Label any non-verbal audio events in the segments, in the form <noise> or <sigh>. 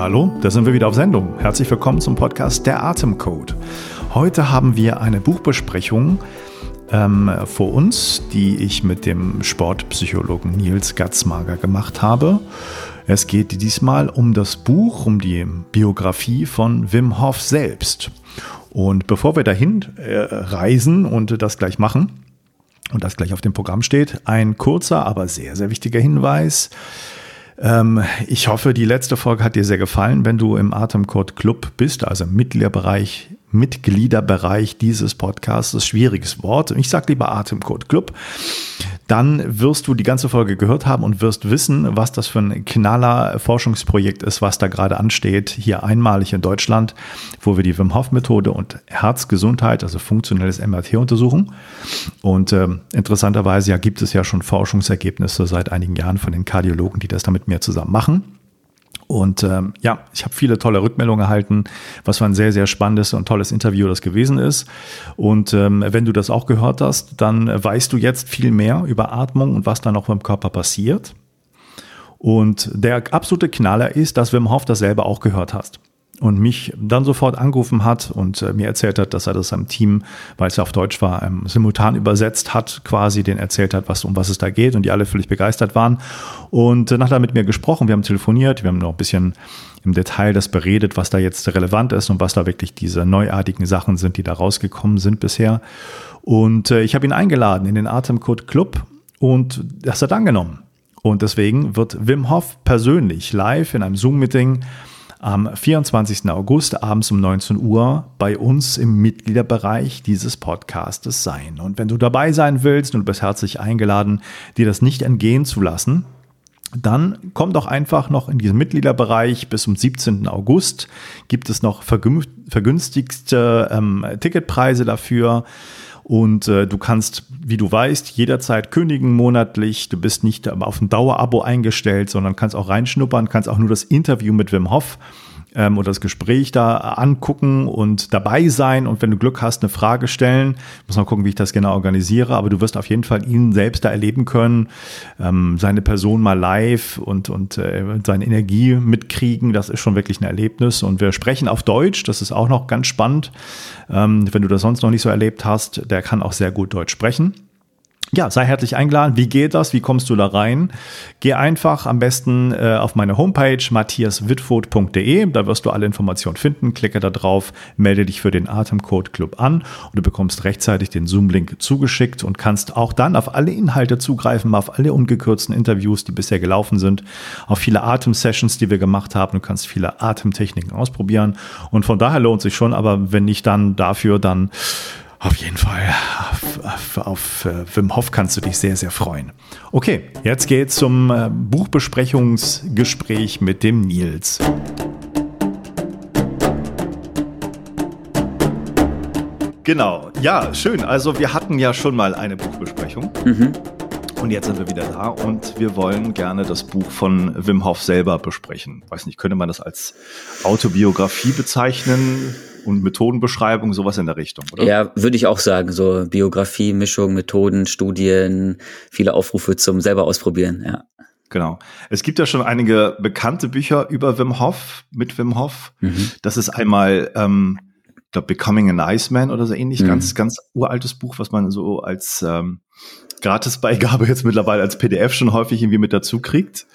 Hallo, da sind wir wieder auf Sendung. Herzlich willkommen zum Podcast Der Atemcode. Heute haben wir eine Buchbesprechung ähm, vor uns, die ich mit dem Sportpsychologen Nils Gatzmager gemacht habe. Es geht diesmal um das Buch, um die Biografie von Wim Hof selbst. Und bevor wir dahin äh, reisen und das gleich machen und das gleich auf dem Programm steht, ein kurzer, aber sehr, sehr wichtiger Hinweis. Ähm, ich hoffe, die letzte Folge hat dir sehr gefallen. Wenn du im Atemcode Club bist, also im Mitgliederbereich, Mitgliederbereich dieses Podcasts, schwieriges Wort. Ich sage lieber Atemcode Club dann wirst du die ganze Folge gehört haben und wirst wissen, was das für ein knaller Forschungsprojekt ist, was da gerade ansteht, hier einmalig in Deutschland, wo wir die Wim Hof Methode und Herzgesundheit, also funktionelles MRT untersuchen. Und äh, interessanterweise ja, gibt es ja schon Forschungsergebnisse seit einigen Jahren von den Kardiologen, die das da mit mir zusammen machen. Und ähm, ja, ich habe viele tolle Rückmeldungen erhalten, was für ein sehr, sehr spannendes und tolles Interview das gewesen ist. Und ähm, wenn du das auch gehört hast, dann weißt du jetzt viel mehr über Atmung und was da noch beim Körper passiert. Und der absolute Knaller ist, dass Wim Hof das selber auch gehört hast und mich dann sofort angerufen hat und äh, mir erzählt hat, dass er das seinem Team, weil es ja auf Deutsch war, ähm, simultan übersetzt hat, quasi den erzählt hat, was, um was es da geht und die alle völlig begeistert waren. Und äh, nachher mit mir gesprochen, wir haben telefoniert, wir haben noch ein bisschen im Detail das beredet, was da jetzt relevant ist und was da wirklich diese neuartigen Sachen sind, die da rausgekommen sind bisher. Und äh, ich habe ihn eingeladen in den Atemcode Club und das hat angenommen. Und deswegen wird Wim Hof persönlich live in einem Zoom-Meeting am 24. August abends um 19 Uhr bei uns im Mitgliederbereich dieses Podcastes sein. Und wenn du dabei sein willst und du bist herzlich eingeladen, dir das nicht entgehen zu lassen, dann komm doch einfach noch in diesen Mitgliederbereich. Bis zum 17. August gibt es noch vergünstigste ähm, Ticketpreise dafür. Und äh, du kannst, wie du weißt, jederzeit kündigen monatlich. Du bist nicht auf ein Dauerabo eingestellt, sondern kannst auch reinschnuppern, kannst auch nur das Interview mit Wim Hof ähm, oder das Gespräch da angucken und dabei sein und wenn du Glück hast, eine Frage stellen. Ich muss mal gucken, wie ich das genau organisiere, aber du wirst auf jeden Fall ihn selbst da erleben können, ähm, seine Person mal live und, und äh, seine Energie mitkriegen. Das ist schon wirklich ein Erlebnis und wir sprechen auf Deutsch, das ist auch noch ganz spannend. Ähm, wenn du das sonst noch nicht so erlebt hast, der kann auch sehr gut Deutsch sprechen. Ja, sei herzlich eingeladen. Wie geht das? Wie kommst du da rein? Geh einfach am besten äh, auf meine Homepage matthiaswitfurt.de. Da wirst du alle Informationen finden. Klicke da drauf, melde dich für den Atemcode Club an und du bekommst rechtzeitig den Zoom-Link zugeschickt und kannst auch dann auf alle Inhalte zugreifen, auf alle ungekürzten Interviews, die bisher gelaufen sind, auf viele Atem-Sessions, die wir gemacht haben. Du kannst viele Atemtechniken ausprobieren und von daher lohnt sich schon. Aber wenn nicht dann dafür, dann auf jeden Fall. Auf, auf, auf äh, Wim Hof kannst du dich sehr, sehr freuen. Okay, jetzt geht's zum äh, Buchbesprechungsgespräch mit dem Nils. Genau, ja, schön. Also wir hatten ja schon mal eine Buchbesprechung. Mhm. Und jetzt sind wir wieder da und wir wollen gerne das Buch von Wim Hof selber besprechen. Weiß nicht, könnte man das als Autobiografie bezeichnen? Und Methodenbeschreibung, sowas in der Richtung, oder? Ja, würde ich auch sagen. So Biografie, Mischung, Methoden, Studien, viele Aufrufe zum selber ausprobieren, ja. Genau. Es gibt ja schon einige bekannte Bücher über Wim Hof, mit Wim Hof. Mhm. Das ist einmal, ähm, ich glaube, Becoming an Iceman oder so ähnlich. Mhm. Ganz, ganz uraltes Buch, was man so als ähm, Gratisbeigabe <laughs> jetzt mittlerweile als PDF schon häufig irgendwie mit dazu kriegt.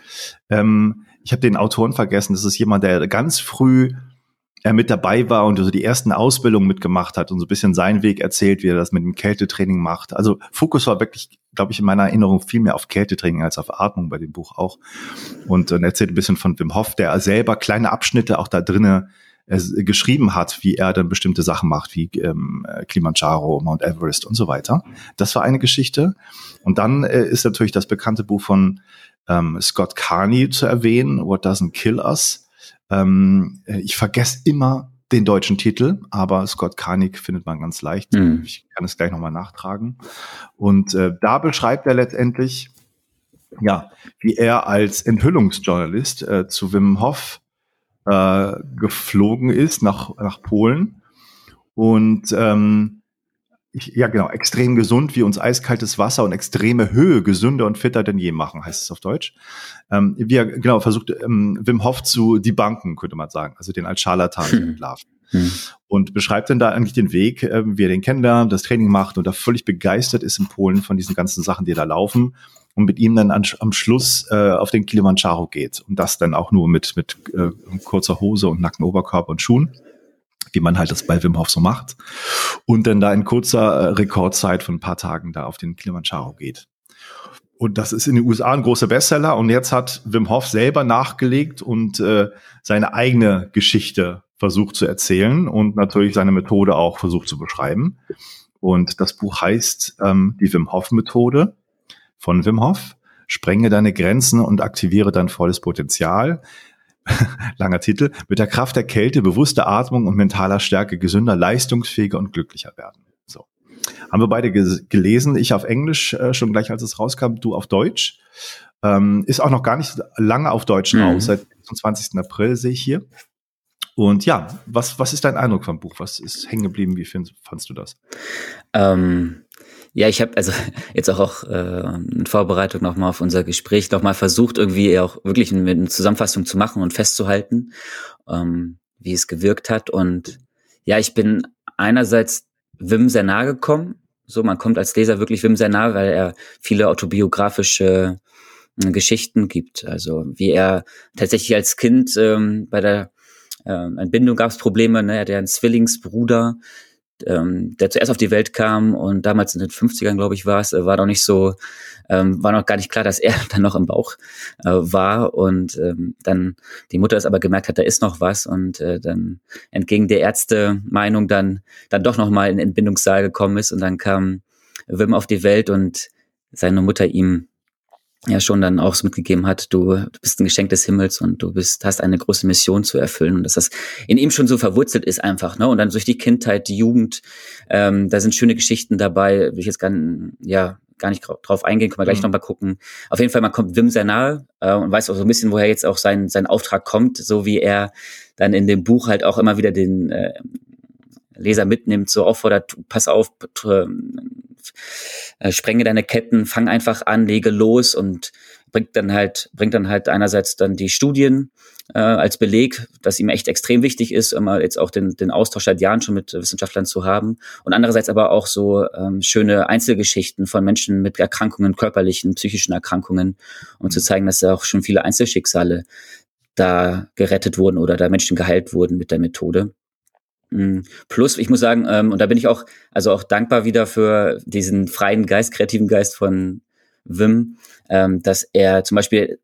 Ähm, ich habe den Autoren vergessen. Das ist jemand, der ganz früh er mit dabei war und so die ersten Ausbildungen mitgemacht hat und so ein bisschen seinen Weg erzählt, wie er das mit dem Kältetraining macht. Also Fokus war wirklich, glaube ich, in meiner Erinnerung viel mehr auf Kältetraining als auf Atmung bei dem Buch auch. Und er erzählt ein bisschen von Wim Hof, der selber kleine Abschnitte auch da drinnen äh, geschrieben hat, wie er dann bestimmte Sachen macht, wie ähm, Kilimanjaro, Mount Everest und so weiter. Das war eine Geschichte. Und dann äh, ist natürlich das bekannte Buch von ähm, Scott Carney zu erwähnen, What Doesn't Kill Us ähm, äh, ich vergesse immer den deutschen Titel, aber Scott Carnick findet man ganz leicht. Mhm. Ich kann es gleich nochmal nachtragen. Und äh, da beschreibt er letztendlich, ja, wie er als Enthüllungsjournalist äh, zu Wim Hof äh, geflogen ist nach, nach Polen und ähm, ich, ja genau, extrem gesund, wie uns eiskaltes Wasser und extreme Höhe gesünder und fitter denn je machen, heißt es auf Deutsch. Ähm, wie er genau versucht, ähm, Wim Hof zu debunken, könnte man sagen, also den als Scharlatan hm. entlarven. Hm. Und beschreibt dann da eigentlich den Weg, äh, wie er den kennenlernt, das Training macht und da völlig begeistert ist in Polen von diesen ganzen Sachen, die da laufen und mit ihm dann an, am Schluss äh, auf den Kilimanjaro geht und das dann auch nur mit, mit äh, kurzer Hose und nackten Oberkörper und Schuhen wie man halt das bei Wim Hof so macht. Und dann da in kurzer äh, Rekordzeit von ein paar Tagen da auf den Kilimanjaro geht. Und das ist in den USA ein großer Bestseller. Und jetzt hat Wim Hof selber nachgelegt und äh, seine eigene Geschichte versucht zu erzählen und natürlich seine Methode auch versucht zu beschreiben. Und das Buch heißt ähm, die Wim Hof Methode von Wim Hof. Sprenge deine Grenzen und aktiviere dein volles Potenzial. <laughs> langer Titel, mit der Kraft der Kälte, bewusster Atmung und mentaler Stärke gesünder, leistungsfähiger und glücklicher werden. So. Haben wir beide gelesen, ich auf Englisch äh, schon gleich, als es rauskam, du auf Deutsch. Ähm, ist auch noch gar nicht lange auf Deutsch mhm. raus, seit 20. April sehe ich hier. Und ja, was, was ist dein Eindruck vom Buch? Was ist hängen geblieben? Wie findest, fandst du das? Ähm, ja, ich habe also <laughs> jetzt auch, auch äh, in Vorbereitung nochmal auf unser Gespräch nochmal versucht, irgendwie auch wirklich eine, eine Zusammenfassung zu machen und festzuhalten, ähm, wie es gewirkt hat. Und ja, ich bin einerseits Wim sehr nahe gekommen. So, man kommt als Leser wirklich Wim sehr nahe, weil er viele autobiografische äh, Geschichten gibt. Also wie er tatsächlich als Kind ähm, bei der äh, Entbindung gab es Probleme, ne? er hat ja einen Zwillingsbruder, ähm, der zuerst auf die Welt kam und damals in den 50ern, glaube ich, war es, äh, war noch nicht so, ähm, war noch gar nicht klar, dass er <laughs> dann noch im Bauch äh, war. Und ähm, dann die Mutter es aber gemerkt hat, da ist noch was. Und äh, dann entgegen der Ärzte Meinung dann dann doch noch mal in den Entbindungssaal gekommen ist. Und dann kam Wim auf die Welt und seine Mutter ihm ja schon dann auch so mitgegeben hat, du, du bist ein Geschenk des Himmels und du bist, hast eine große Mission zu erfüllen und dass das in ihm schon so verwurzelt ist einfach, ne? Und dann durch die Kindheit, die Jugend, ähm, da sind schöne Geschichten dabei, will ich jetzt gar, ja, gar nicht drauf eingehen, können wir gleich mhm. nochmal gucken. Auf jeden Fall, man kommt Wim sehr nahe äh, und weiß auch so ein bisschen, woher jetzt auch sein, sein Auftrag kommt, so wie er dann in dem Buch halt auch immer wieder den äh, Leser mitnimmt, so auffordert, pass auf, äh, sprenge deine Ketten, fang einfach an, lege los und bringt dann halt, bringt dann halt einerseits dann die Studien äh, als Beleg, dass ihm echt extrem wichtig ist, immer jetzt auch den, den Austausch seit Jahren schon mit Wissenschaftlern zu haben. Und andererseits aber auch so ähm, schöne Einzelgeschichten von Menschen mit Erkrankungen, körperlichen, psychischen Erkrankungen, um zu zeigen, dass da auch schon viele Einzelschicksale da gerettet wurden oder da Menschen geheilt wurden mit der Methode. Mm. Plus, ich muss sagen, ähm, und da bin ich auch, also auch dankbar wieder für diesen freien Geist, kreativen Geist von Wim, ähm, dass er zum Beispiel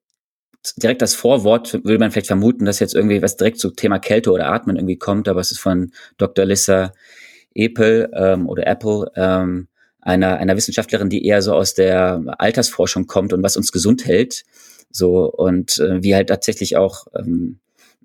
direkt das Vorwort würde man vielleicht vermuten, dass jetzt irgendwie was direkt zu Thema Kälte oder Atmen irgendwie kommt, aber es ist von Dr. Lissa Apple ähm, oder Apple, ähm, einer, einer Wissenschaftlerin, die eher so aus der Altersforschung kommt und was uns gesund hält. So und äh, wie halt tatsächlich auch ähm,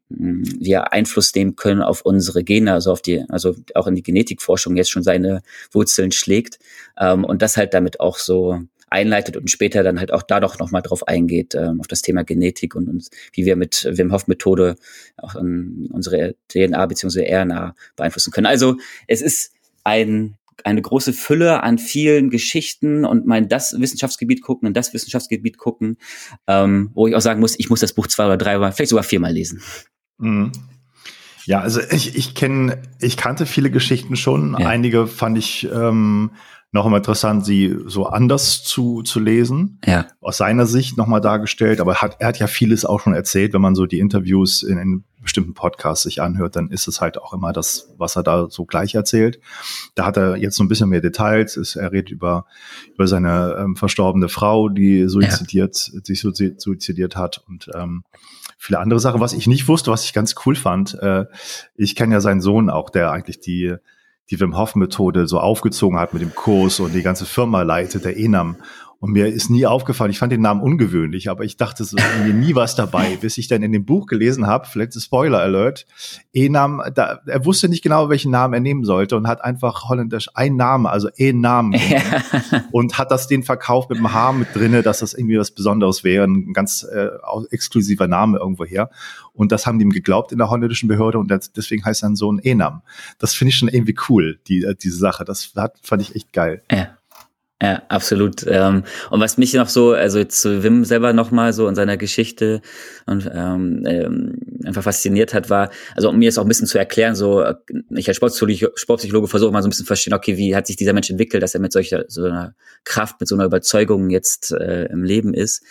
wir Einfluss nehmen können auf unsere Gene, also auf die, also auch in die Genetikforschung jetzt schon seine Wurzeln schlägt ähm, und das halt damit auch so einleitet und später dann halt auch da doch nochmal drauf eingeht, ähm, auf das Thema Genetik und, und wie wir mit Wim Hof Methode auch um, unsere DNA bzw. RNA beeinflussen können. Also es ist ein eine große Fülle an vielen Geschichten und mein das Wissenschaftsgebiet gucken und das Wissenschaftsgebiet gucken, ähm, wo ich auch sagen muss, ich muss das Buch zwei oder drei oder vielleicht sogar viermal lesen. Mhm. Ja, also ich, ich kenne, ich kannte viele Geschichten schon. Ja. Einige fand ich ähm, noch immer interessant, sie so anders zu, zu lesen. Ja. Aus seiner Sicht nochmal dargestellt. Aber hat, er hat ja vieles auch schon erzählt, wenn man so die Interviews in, in bestimmten Podcasts sich anhört, dann ist es halt auch immer das, was er da so gleich erzählt. Da hat er jetzt so ein bisschen mehr Details. Er redet über, über seine ähm, verstorbene Frau, die suizidiert, ja. sich suizidiert hat und ähm, viele andere Sachen. Was ich nicht wusste, was ich ganz cool fand, äh, ich kenne ja seinen Sohn auch, der eigentlich die, die Wim Hof Methode so aufgezogen hat mit dem Kurs und die ganze Firma leitet, der Enam. Und mir ist nie aufgefallen, ich fand den Namen ungewöhnlich, aber ich dachte so mir nie was dabei, <laughs> bis ich dann in dem Buch gelesen habe, vielleicht Spoiler Alert, Enam, da, er wusste nicht genau, welchen Namen er nehmen sollte und hat einfach holländisch ein Name, also Enam <laughs> ja. und hat das den verkauft mit dem Haar mit drinne, dass das irgendwie was Besonderes wäre, ein ganz äh, exklusiver Name irgendwoher. Und das haben die ihm geglaubt in der holländischen Behörde und deswegen heißt sein Sohn Enam. Das finde ich schon irgendwie cool, die, äh, diese Sache. Das hat, fand ich echt geil. Ja. Ja, absolut. Ähm, und was mich noch so, also zu Wim selber nochmal so in seiner Geschichte und ähm, ähm, einfach fasziniert hat, war, also um mir es auch ein bisschen zu erklären, so ich als Sportpsychologe, Sportpsychologe versuche mal so ein bisschen zu verstehen, okay, wie hat sich dieser Mensch entwickelt, dass er mit solcher so einer Kraft, mit so einer Überzeugung jetzt äh, im Leben ist,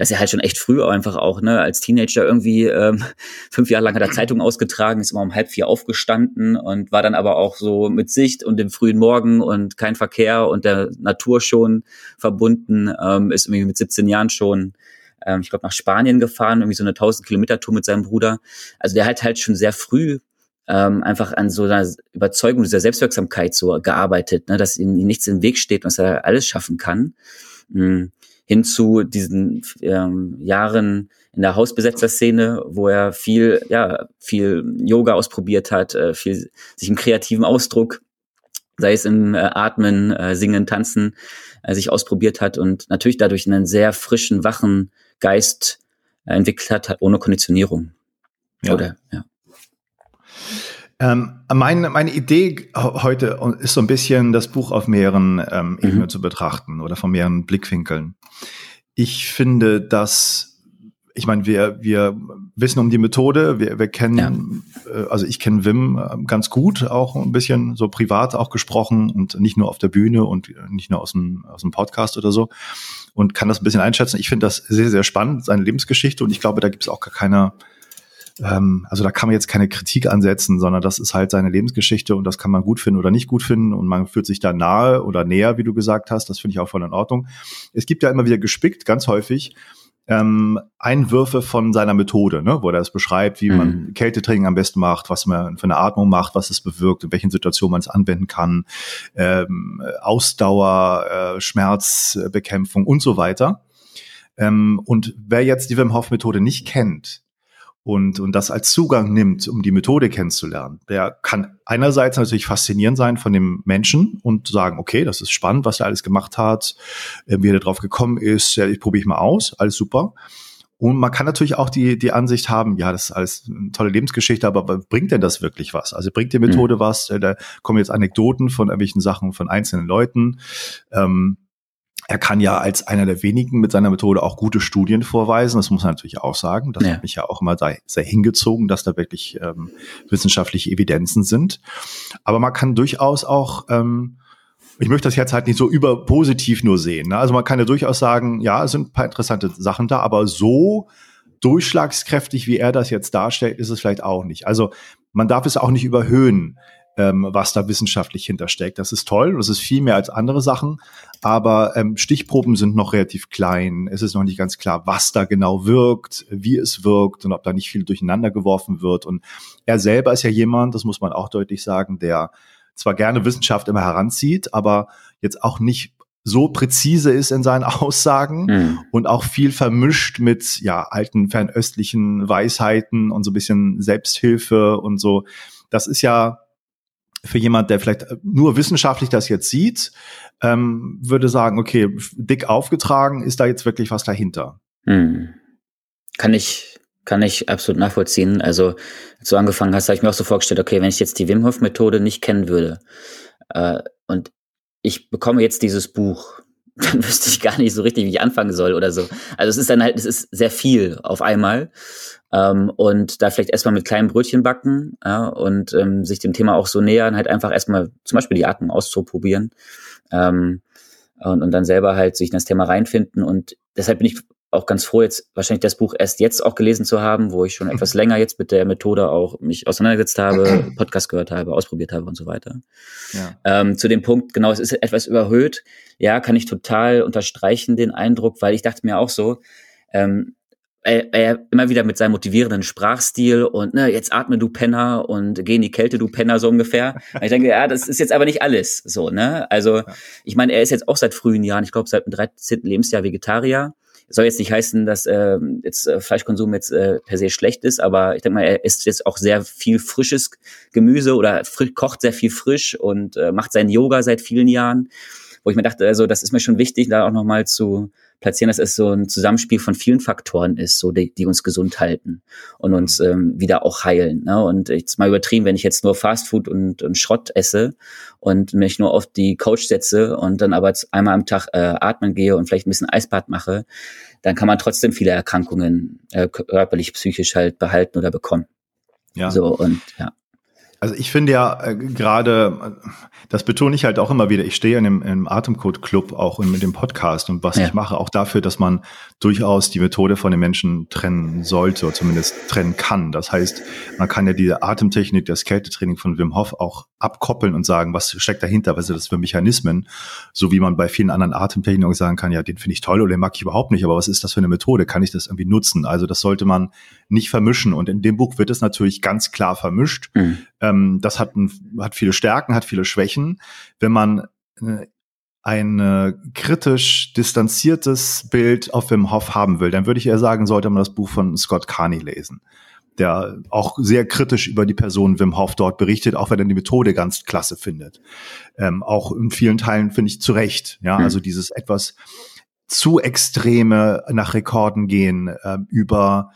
dass er halt schon echt früh einfach auch, ne, als Teenager irgendwie ähm, <laughs> fünf Jahre lang hat er Zeitung ausgetragen, ist immer um halb vier aufgestanden und war dann aber auch so mit Sicht und dem frühen Morgen und kein Verkehr und der Natur schon verbunden, ähm, ist irgendwie mit 17 Jahren schon, ähm, ich glaube, nach Spanien gefahren, irgendwie so eine 1000 Kilometer Tour mit seinem Bruder. Also der hat halt schon sehr früh ähm, einfach an so einer Überzeugung dieser Selbstwirksamkeit so gearbeitet, ne, dass ihm nichts im Weg steht und dass er alles schaffen kann. Mhm. Hin zu diesen ähm, Jahren in der Hausbesetzer-Szene, wo er viel, ja, viel Yoga ausprobiert hat, äh, viel sich im kreativen Ausdruck sei es im äh, Atmen, äh, Singen, Tanzen, äh, sich ausprobiert hat und natürlich dadurch einen sehr frischen, wachen Geist äh, entwickelt hat, ohne Konditionierung. Ja. Oder, ja. Ähm, meine, meine Idee heute ist so ein bisschen, das Buch auf mehreren ähm, Ebenen mhm. zu betrachten oder von mehreren Blickwinkeln. Ich finde, dass ich meine, wir, wir wissen um die Methode, wir, wir kennen, ja. äh, also ich kenne Wim äh, ganz gut, auch ein bisschen so privat auch gesprochen und nicht nur auf der Bühne und nicht nur aus dem, aus dem Podcast oder so und kann das ein bisschen einschätzen. Ich finde das sehr, sehr spannend, seine Lebensgeschichte und ich glaube, da gibt es auch gar keine, ähm, also da kann man jetzt keine Kritik ansetzen, sondern das ist halt seine Lebensgeschichte und das kann man gut finden oder nicht gut finden und man fühlt sich da nahe oder näher, wie du gesagt hast. Das finde ich auch voll in Ordnung. Es gibt ja immer wieder gespickt, ganz häufig, ähm, Einwürfe von seiner Methode, ne, wo er es beschreibt, wie mhm. man Kältetraining am besten macht, was man für eine Atmung macht, was es bewirkt, in welchen Situationen man es anwenden kann, ähm, Ausdauer, äh, Schmerzbekämpfung und so weiter. Ähm, und wer jetzt die Wim Hof Methode nicht kennt, und, und das als Zugang nimmt, um die Methode kennenzulernen, der kann einerseits natürlich faszinierend sein von dem Menschen und sagen, okay, das ist spannend, was er alles gemacht hat, äh, wie er darauf gekommen ist, ja, ich probiere ich mal aus, alles super. Und man kann natürlich auch die, die Ansicht haben, ja, das ist alles eine tolle Lebensgeschichte, aber bringt denn das wirklich was? Also bringt die Methode mhm. was? Äh, da kommen jetzt Anekdoten von irgendwelchen Sachen von einzelnen Leuten. Ähm, er kann ja als einer der wenigen mit seiner Methode auch gute Studien vorweisen. Das muss man natürlich auch sagen. Das ja. hat mich ja auch immer sehr, sehr hingezogen, dass da wirklich ähm, wissenschaftliche Evidenzen sind. Aber man kann durchaus auch, ähm, ich möchte das jetzt halt nicht so überpositiv nur sehen. Ne? Also man kann ja durchaus sagen, ja, es sind ein paar interessante Sachen da, aber so durchschlagskräftig, wie er das jetzt darstellt, ist es vielleicht auch nicht. Also man darf es auch nicht überhöhen ähm, was da wissenschaftlich hintersteckt. Das ist toll, das ist viel mehr als andere Sachen, aber ähm, Stichproben sind noch relativ klein. Es ist noch nicht ganz klar, was da genau wirkt, wie es wirkt und ob da nicht viel durcheinander geworfen wird. Und er selber ist ja jemand, das muss man auch deutlich sagen, der zwar gerne Wissenschaft immer heranzieht, aber jetzt auch nicht so präzise ist in seinen <laughs> Aussagen mhm. und auch viel vermischt mit ja alten fernöstlichen Weisheiten und so ein bisschen Selbsthilfe und so. Das ist ja für jemand, der vielleicht nur wissenschaftlich das jetzt sieht, ähm, würde sagen, okay, dick aufgetragen, ist da jetzt wirklich was dahinter? Hm. Kann ich, kann ich absolut nachvollziehen. Also, als du angefangen hast, habe ich mir auch so vorgestellt, okay, wenn ich jetzt die Wim Hof Methode nicht kennen würde äh, und ich bekomme jetzt dieses Buch, <laughs> dann wüsste ich gar nicht so richtig, wie ich anfangen soll oder so. Also es ist dann halt, es ist sehr viel auf einmal. Ähm, und da vielleicht erstmal mit kleinen Brötchen backen ja, und ähm, sich dem Thema auch so nähern, halt einfach erstmal zum Beispiel die Atmung auszuprobieren ähm, und, und dann selber halt sich in das Thema reinfinden. Und deshalb bin ich auch ganz froh, jetzt wahrscheinlich das Buch erst jetzt auch gelesen zu haben, wo ich schon etwas länger jetzt mit der Methode auch mich auseinandergesetzt habe, <clears throat> Podcast gehört habe, ausprobiert habe und so weiter. Ja. Ähm, zu dem Punkt, genau, es ist etwas überhöht. Ja, kann ich total unterstreichen, den Eindruck, weil ich dachte mir auch so, ähm, er, er immer wieder mit seinem motivierenden Sprachstil und ne, jetzt atme du Penner und geh in die Kälte du Penner so ungefähr. Und ich denke, ja, das ist jetzt aber nicht alles so, ne? Also, ich meine, er ist jetzt auch seit frühen Jahren, ich glaube seit dem 13. Lebensjahr Vegetarier. Soll jetzt nicht heißen, dass äh, jetzt äh, Fleischkonsum jetzt äh, per se schlecht ist, aber ich denke mal, er isst jetzt auch sehr viel frisches Gemüse oder kocht sehr viel frisch und äh, macht seinen Yoga seit vielen Jahren. Wo ich mir dachte, also das ist mir schon wichtig, da auch nochmal zu platzieren, dass es so ein Zusammenspiel von vielen Faktoren ist, so die, die uns gesund halten und uns ähm, wieder auch heilen. Ne? Und jetzt mal übertrieben, wenn ich jetzt nur Fastfood und, und Schrott esse und mich nur auf die Couch setze und dann aber einmal am Tag äh, atmen gehe und vielleicht ein bisschen Eisbad mache, dann kann man trotzdem viele Erkrankungen äh, körperlich, psychisch halt behalten oder bekommen. Ja. So und ja. Also ich finde ja äh, gerade, das betone ich halt auch immer wieder, ich stehe in dem, im Atemcode-Club auch mit dem Podcast und was ja. ich mache, auch dafür, dass man durchaus die Methode von den Menschen trennen sollte oder zumindest trennen kann. Das heißt, man kann ja diese Atemtechnik, das Kältetraining von Wim Hof auch abkoppeln und sagen, was steckt dahinter, was sind das für Mechanismen, so wie man bei vielen anderen Atemtechniken sagen kann, ja, den finde ich toll oder den mag ich überhaupt nicht, aber was ist das für eine Methode? Kann ich das irgendwie nutzen? Also das sollte man nicht vermischen und in dem Buch wird es natürlich ganz klar vermischt. Mhm ähm, das hat, ein, hat viele Stärken, hat viele Schwächen. Wenn man äh, ein kritisch distanziertes Bild auf Wim Hof haben will, dann würde ich eher sagen, sollte man das Buch von Scott Carney lesen, der auch sehr kritisch über die Person Wim Hof dort berichtet, auch wenn er die Methode ganz klasse findet. Ähm, auch in vielen Teilen finde ich zu Recht. Ja, mhm. also dieses etwas zu extreme nach Rekorden gehen äh, über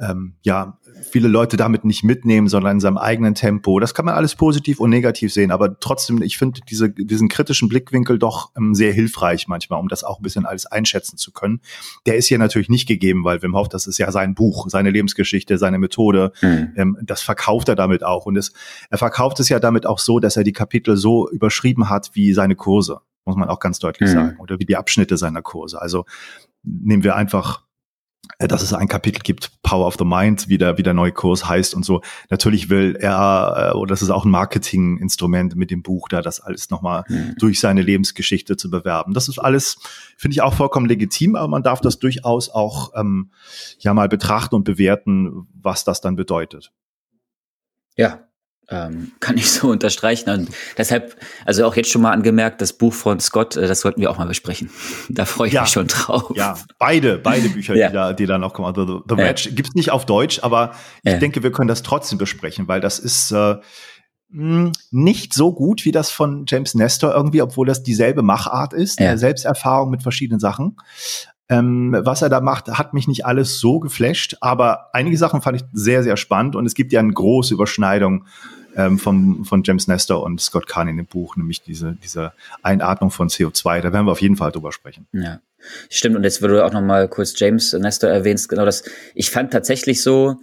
ähm, ja, viele Leute damit nicht mitnehmen, sondern in seinem eigenen Tempo. Das kann man alles positiv und negativ sehen, aber trotzdem, ich finde diese, diesen kritischen Blickwinkel doch ähm, sehr hilfreich manchmal, um das auch ein bisschen alles einschätzen zu können. Der ist hier natürlich nicht gegeben, weil Wim Hof, das ist ja sein Buch, seine Lebensgeschichte, seine Methode. Mhm. Ähm, das verkauft er damit auch. Und es, er verkauft es ja damit auch so, dass er die Kapitel so überschrieben hat wie seine Kurse, muss man auch ganz deutlich mhm. sagen, oder wie die Abschnitte seiner Kurse. Also nehmen wir einfach dass es ein Kapitel gibt, Power of the Mind, wie der, wie der neue Kurs heißt und so. Natürlich will er, äh, oder das ist auch ein Marketinginstrument mit dem Buch, da das alles nochmal mhm. durch seine Lebensgeschichte zu bewerben. Das ist alles, finde ich auch vollkommen legitim, aber man darf das durchaus auch ähm, ja mal betrachten und bewerten, was das dann bedeutet. Ja, ähm, <laughs> kann ich so unterstreichen. Und deshalb, also auch jetzt schon mal angemerkt, das Buch von Scott, äh, das sollten wir auch mal besprechen. <laughs> Da freue ich ja, mich schon drauf. Ja, beide, beide Bücher, ja. die, da, die da noch kommen. The, The, The Match ja. gibt's nicht auf Deutsch, aber ich denke, wir können das trotzdem besprechen, weil das ist äh, mh, nicht so gut wie das von James Nestor irgendwie, obwohl das dieselbe Machart ist, ja. Selbsterfahrung mit verschiedenen Sachen. Ähm, was er da macht, hat mich nicht alles so geflasht, aber einige Sachen fand ich sehr, sehr spannend und es gibt ja eine große Überschneidung ähm, von, von James Nestor und Scott Kahn in dem Buch, nämlich diese, diese Einatmung von CO2. Da werden wir auf jeden Fall drüber sprechen. Ja. Stimmt, und jetzt, wo du auch noch mal kurz James Nestor erwähnst, genau das, ich fand tatsächlich so,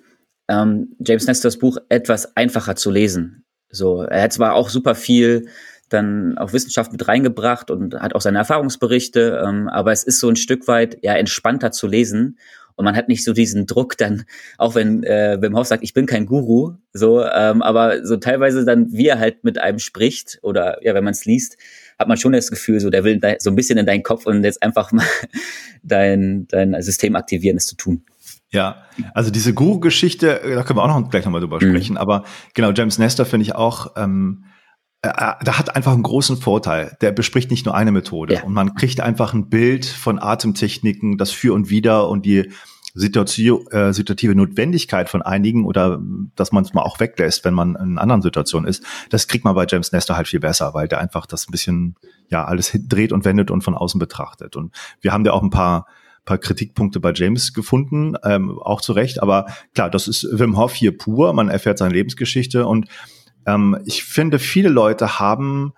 ähm, James Nestors Buch etwas einfacher zu lesen. So, er hat zwar auch super viel dann auch Wissenschaft mit reingebracht und hat auch seine Erfahrungsberichte, ähm, aber es ist so ein Stück weit ja entspannter zu lesen und man hat nicht so diesen Druck dann, auch wenn äh, Wim Hof sagt, ich bin kein Guru, so, ähm, aber so teilweise dann, wie er halt mit einem spricht oder ja, wenn man es liest, hat man schon das Gefühl, so der will so ein bisschen in deinen Kopf und jetzt einfach mal <laughs> dein, dein System aktivieren, es zu tun. Ja, also diese Guru-Geschichte, da können wir auch noch gleich nochmal drüber mhm. sprechen, aber genau, James Nestor finde ich auch, ähm, äh, äh, da hat einfach einen großen Vorteil. Der bespricht nicht nur eine Methode ja. und man kriegt einfach ein Bild von Atemtechniken, das Für und Wider und die Situation, äh, situative Notwendigkeit von einigen oder dass man es mal auch weglässt, wenn man in einer anderen Situation ist. Das kriegt man bei James Nestor halt viel besser, weil der einfach das ein bisschen ja alles dreht und wendet und von außen betrachtet. Und wir haben da auch ein paar paar Kritikpunkte bei James gefunden, ähm, auch zu Recht. Aber klar, das ist Wim Hof hier pur. Man erfährt seine Lebensgeschichte und ähm, ich finde, viele Leute haben,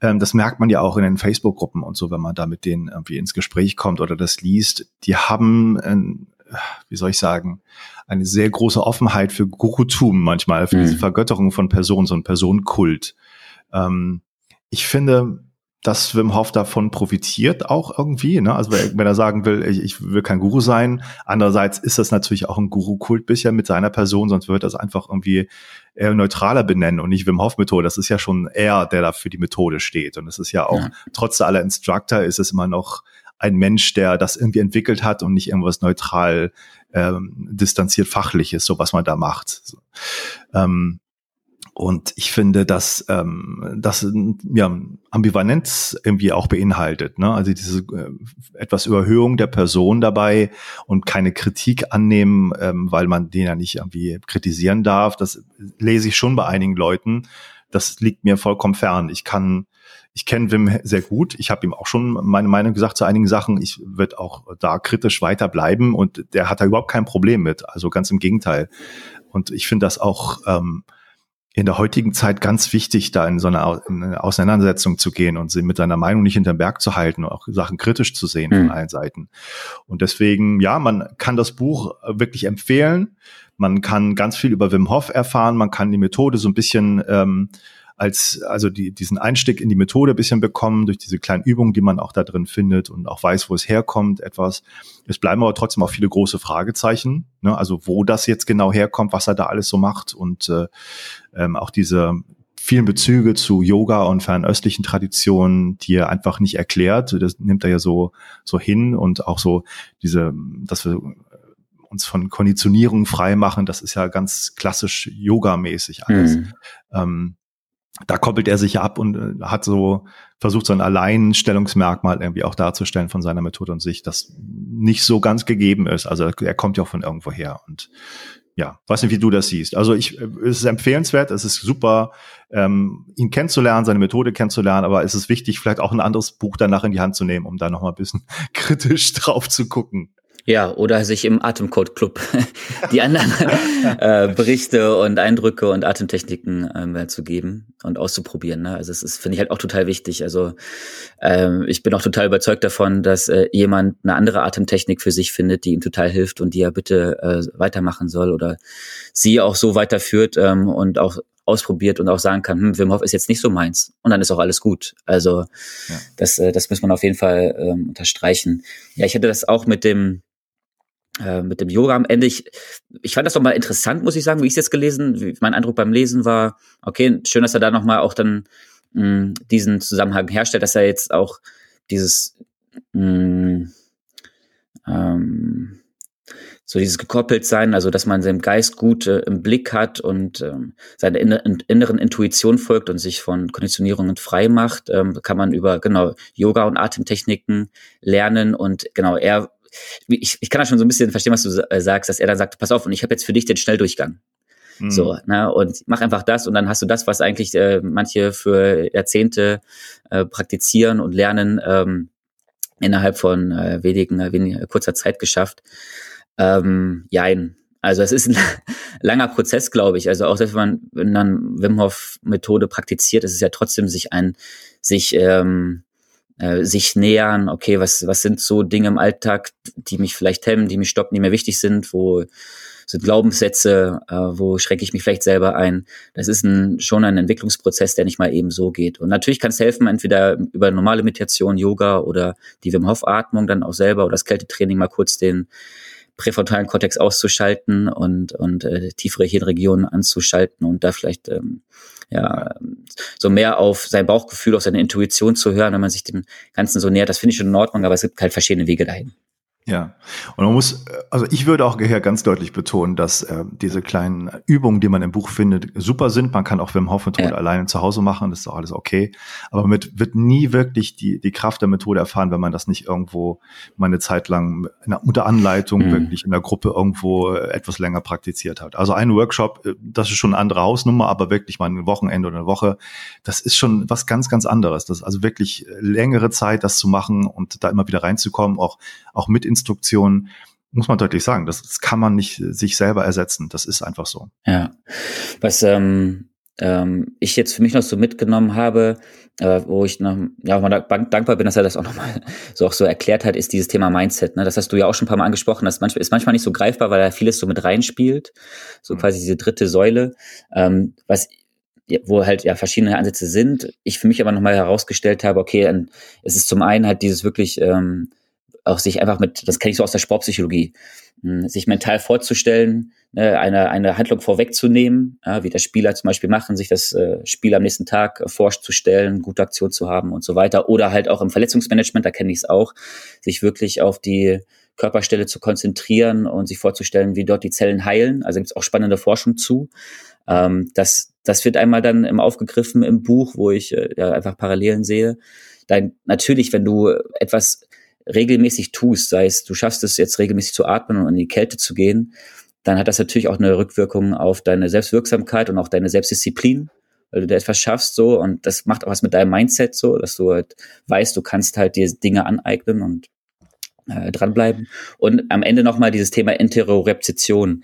ähm, das merkt man ja auch in den Facebook-Gruppen und so, wenn man da mit denen irgendwie ins Gespräch kommt oder das liest, die haben, äh, wie soll ich sagen, eine sehr große Offenheit für Gurutum manchmal, für mhm. diese Vergötterung von Personen, so ein Personenkult. Ähm, ich finde, dass Wim Hof davon profitiert auch irgendwie. Ne? Also wenn er sagen will, ich, ich will kein Guru sein. Andererseits ist das natürlich auch ein Guru-Kult bisher mit seiner Person, sonst wird das einfach irgendwie eher neutraler benennen und nicht Wim Hof Methode. Das ist ja schon er, der da für die Methode steht. Und es ist ja auch, ja. trotz aller Instructor ist es immer noch ein Mensch, der das irgendwie entwickelt hat und nicht irgendwas neutral ähm, distanziert fachliches, so was man da macht. Ähm, und ich finde, dass ähm, das ja, Ambivalenz irgendwie auch beinhaltet. Ne? Also diese äh, etwas Überhöhung der Person dabei und keine Kritik annehmen, ähm, weil man den ja nicht irgendwie kritisieren darf. Das lese ich schon bei einigen Leuten. Das liegt mir vollkommen fern. Ich kann, ich kenne Wim sehr gut. Ich habe ihm auch schon meine Meinung gesagt zu einigen Sachen. Ich würde auch da kritisch weiterbleiben und der hat da überhaupt kein Problem mit. Also ganz im Gegenteil. Und ich finde das auch ähm, in der heutigen Zeit ganz wichtig, da in so eine, Auseinandersetzung zu gehen und sie mit seiner Meinung nicht hinterm Berg zu halten und auch Sachen kritisch zu sehen mhm. von allen Seiten. Und deswegen, ja, man kann das Buch wirklich empfehlen. Man kann ganz viel über Wim Hof erfahren. Man kann die Methode so ein bisschen ähm, als also die, diesen Einstieg in die Methode ein bisschen bekommen durch diese kleinen Übungen, die man auch da drin findet und auch weiß, wo es herkommt, etwas. Es bleiben aber trotzdem auch viele große Fragezeichen, ne? also wo das jetzt genau herkommt, was er da alles so macht und äh, ähm, auch diese vielen Bezüge zu Yoga und fernöstlichen Traditionen, die er einfach nicht erklärt. Das nimmt er ja so, so hin und auch so diese, dass wir uns von Konditionierung frei machen, das ist ja ganz klassisch Yoga-mäßig alles. Mhm. Ähm, da koppelt er sich ab und äh, hat so versucht, so ein Alleinstellungsmerkmal irgendwie auch darzustellen von seiner Methode und sich, das nicht so ganz gegeben ist. Also er kommt ja auch von irgendwo her und ja, weiß nicht, wie du das siehst. Also ich, es ist empfehlenswert, es ist super, ähm, ihn kennenzulernen, seine Methode kennenzulernen, aber es ist wichtig, vielleicht auch ein anderes Buch danach in die Hand zu nehmen, um da nochmal ein bisschen <laughs> kritisch drauf zu gucken. Ja, oder sich im Atemcode Club <laughs> die anderen äh, Berichte und Eindrücke und Atemtechniken ähm, zu geben und auszuprobieren. Ne? Also es ist, finde ich halt auch total wichtig. Also ähm, ich bin auch total überzeugt davon, dass äh, jemand eine andere Atemtechnik für sich findet, die ihm total hilft und die er bitte äh, weitermachen soll oder sie auch so weiterführt ähm, und auch ausprobiert und auch sagen kann, hm, Wim Hof ist jetzt nicht so meins. Und dann ist auch alles gut. Also ja. das, äh, das muss man auf jeden Fall ähm, unterstreichen. Ja, ich hätte das auch mit dem äh, mit dem Yoga am Ende. Ich, ich fand das doch mal interessant, muss ich sagen, wie ich es jetzt gelesen. Wie, mein Eindruck beim Lesen war, okay, schön, dass er da nochmal auch dann mh, diesen Zusammenhang herstellt, dass er jetzt auch dieses mh, ähm, so dieses gekoppelt sein, also dass man seinem Geist gut äh, im Blick hat und ähm, seiner inner, inneren Intuition folgt und sich von Konditionierungen frei macht, ähm, kann man über genau Yoga und Atemtechniken lernen und genau er ich, ich kann da schon so ein bisschen verstehen, was du äh, sagst, dass er dann sagt, pass auf, und ich habe jetzt für dich den Schnelldurchgang. Mhm. So, ne, und mach einfach das und dann hast du das, was eigentlich äh, manche für Jahrzehnte äh, praktizieren und lernen, ähm, innerhalb von äh, wenigen, äh, weniger, kurzer Zeit geschafft. Ähm, jein. Also es ist ein <laughs> langer Prozess, glaube ich. Also auch selbst wenn man, wenn man Wim Hof Methode praktiziert, ist es ja trotzdem sich ein, sich ähm, äh, sich nähern, okay, was, was sind so Dinge im Alltag, die mich vielleicht hemmen, die mich stoppen, die mir wichtig sind, wo sind Glaubenssätze, äh, wo schränke ich mich vielleicht selber ein. Das ist ein, schon ein Entwicklungsprozess, der nicht mal eben so geht. Und natürlich kann es helfen, entweder über normale Meditation, Yoga oder die Wim Hof Atmung dann auch selber oder das Kältetraining mal kurz den präfrontalen Kortex auszuschalten und, und äh, tiefere Hirnregionen anzuschalten und da vielleicht ähm, ja, so mehr auf sein Bauchgefühl, auf seine Intuition zu hören, wenn man sich dem Ganzen so nähert. Das finde ich schon in Ordnung, aber es gibt halt verschiedene Wege dahin. Ja, und man muss, also ich würde auch hier ganz deutlich betonen, dass äh, diese kleinen Übungen, die man im Buch findet, super sind. Man kann auch Wim Hof Methode ja. alleine zu Hause machen, das ist auch alles okay. Aber man wird nie wirklich die, die Kraft der Methode erfahren, wenn man das nicht irgendwo mal eine Zeit lang in, unter Anleitung mhm. wirklich in der Gruppe irgendwo etwas länger praktiziert hat. Also ein Workshop, äh, das ist schon eine andere Hausnummer, aber wirklich mal ein Wochenende oder eine Woche, das ist schon was ganz, ganz anderes. Das ist also wirklich längere Zeit, das zu machen und da immer wieder reinzukommen, auch, auch mit in Instruktionen, muss man deutlich sagen, das, das kann man nicht sich selber ersetzen. Das ist einfach so. Ja. Was ähm, ähm, ich jetzt für mich noch so mitgenommen habe, äh, wo ich noch, ja, mal dankbar bin, dass er das auch nochmal <laughs> so auch so erklärt hat, ist dieses Thema Mindset. Ne? Das hast du ja auch schon ein paar Mal angesprochen. Das manchmal, ist manchmal nicht so greifbar, weil da vieles so mit reinspielt. So mhm. quasi diese dritte Säule. Ähm, was wo halt ja verschiedene Ansätze sind. Ich für mich aber nochmal herausgestellt habe, okay, es ist zum einen halt dieses wirklich ähm, auch sich einfach mit, das kenne ich so aus der Sportpsychologie, hm, sich mental vorzustellen, ne, eine, eine Handlung vorwegzunehmen, ja, wie das Spieler zum Beispiel machen, sich das äh, Spiel am nächsten Tag vorzustellen, gute Aktion zu haben und so weiter. Oder halt auch im Verletzungsmanagement, da kenne ich es auch, sich wirklich auf die Körperstelle zu konzentrieren und sich vorzustellen, wie dort die Zellen heilen. Also gibt es auch spannende Forschung zu. Ähm, das, das wird einmal dann im aufgegriffen im Buch, wo ich äh, ja, einfach Parallelen sehe. Dann natürlich, wenn du etwas regelmäßig tust, sei es du schaffst es jetzt regelmäßig zu atmen und in die Kälte zu gehen, dann hat das natürlich auch eine Rückwirkung auf deine Selbstwirksamkeit und auch deine Selbstdisziplin, weil du da etwas schaffst so und das macht auch was mit deinem Mindset so, dass du halt weißt, du kannst halt dir Dinge aneignen und äh, dranbleiben. Und am Ende nochmal dieses Thema Interoreption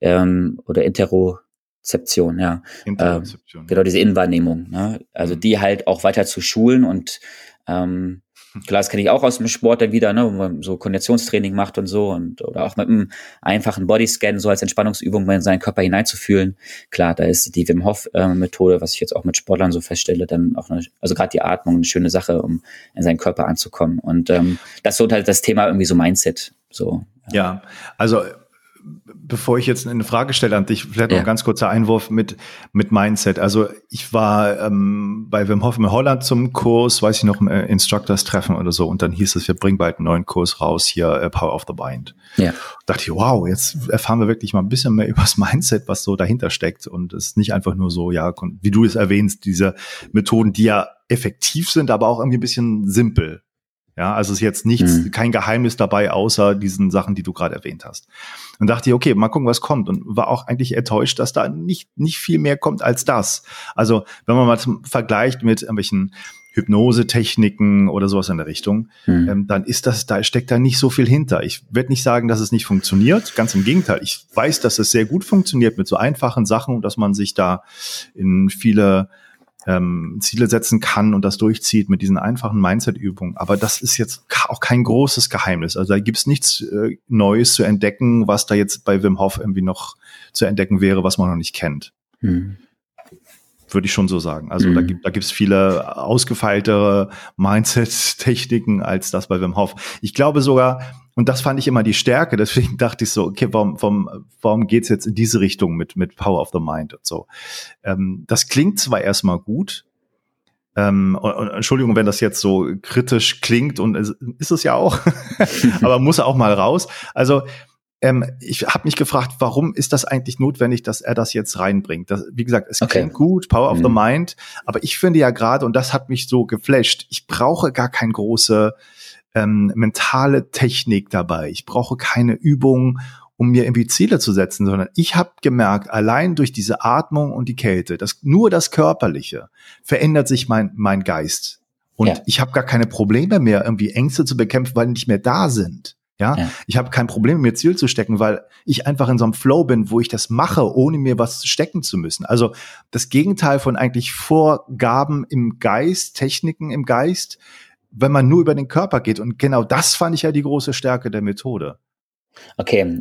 ähm, oder Interozeption, ja. Interozeption. Ähm, genau, diese Innenwahrnehmung. Ne? Also mhm. die halt auch weiter zu schulen und ähm, Klar, das kenne ich auch aus dem Sport dann wieder, ne, wo man so Konditionstraining macht und so und oder auch mit einem einfachen Bodyscan so als Entspannungsübung in seinen Körper hineinzufühlen. Klar, da ist die Wim Hof äh, Methode, was ich jetzt auch mit Sportlern so feststelle, dann auch eine, also gerade die Atmung eine schöne Sache, um in seinen Körper anzukommen. Und ähm, das ist so halt das Thema irgendwie so Mindset. So. Ja, also bevor ich jetzt eine Frage stelle an dich, vielleicht noch ein ganz kurzer Einwurf mit, mit Mindset. Also ich war ähm, bei Wim Hof in Holland zum Kurs, weiß ich noch, im äh, Instructors-Treffen oder so, und dann hieß es, wir bringen bald einen neuen Kurs raus, hier äh, Power of the Mind. Ja. dachte ich, wow, jetzt erfahren wir wirklich mal ein bisschen mehr <laughs> über das Mindset, was so dahinter steckt. Und es ist nicht einfach nur so, ja, wie du es erwähnst, diese Methoden, die ja effektiv sind, aber auch irgendwie ein bisschen simpel. Ja, also ist jetzt nichts, mhm. kein Geheimnis dabei, außer diesen Sachen, die du gerade erwähnt hast. Und dachte ich, okay, mal gucken, was kommt. Und war auch eigentlich enttäuscht, dass da nicht, nicht viel mehr kommt als das. Also, wenn man mal zum, vergleicht mit irgendwelchen Hypnose-Techniken oder sowas in der Richtung, mhm. ähm, dann ist das, da steckt da nicht so viel hinter. Ich werde nicht sagen, dass es nicht funktioniert. Ganz im Gegenteil. Ich weiß, dass es sehr gut funktioniert mit so einfachen Sachen und dass man sich da in viele ähm, Ziele setzen kann und das durchzieht mit diesen einfachen Mindset-Übungen. Aber das ist jetzt auch kein großes Geheimnis. Also da gibt's nichts äh, Neues zu entdecken, was da jetzt bei Wim Hof irgendwie noch zu entdecken wäre, was man noch nicht kennt. Hm. Würde ich schon so sagen. Also mhm. da gibt da gibt's viele ausgefeiltere Mindset-Techniken als das bei Wim Hof. Ich glaube sogar, und das fand ich immer die Stärke. Deswegen <laughs> dachte ich so, okay, warum, warum, warum geht's jetzt in diese Richtung mit, mit Power of the Mind und so? Ähm, das klingt zwar erstmal gut, ähm, und, und, Entschuldigung, wenn das jetzt so kritisch klingt und ist, ist es ja auch, <laughs> aber muss auch mal raus. Also ähm, ich habe mich gefragt, warum ist das eigentlich notwendig, dass er das jetzt reinbringt? Das, wie gesagt, es okay. klingt gut, Power of mhm. the Mind, aber ich finde ja gerade, und das hat mich so geflasht, ich brauche gar kein große ähm, mentale Technik dabei. Ich brauche keine Übung, um mir irgendwie Ziele zu setzen, sondern ich habe gemerkt, allein durch diese Atmung und die Kälte, das, nur das Körperliche, verändert sich mein, mein Geist. Und ja. ich habe gar keine Probleme mehr, irgendwie Ängste zu bekämpfen, weil die nicht mehr da sind. Ja, ja. ich habe kein Problem, mir Ziel zu stecken, weil ich einfach in so einem Flow bin, wo ich das mache, ohne mir was stecken zu müssen. Also das Gegenteil von eigentlich Vorgaben im Geist, Techniken im Geist, wenn man nur über den Körper geht. Und genau das fand ich ja die große Stärke der Methode. Okay,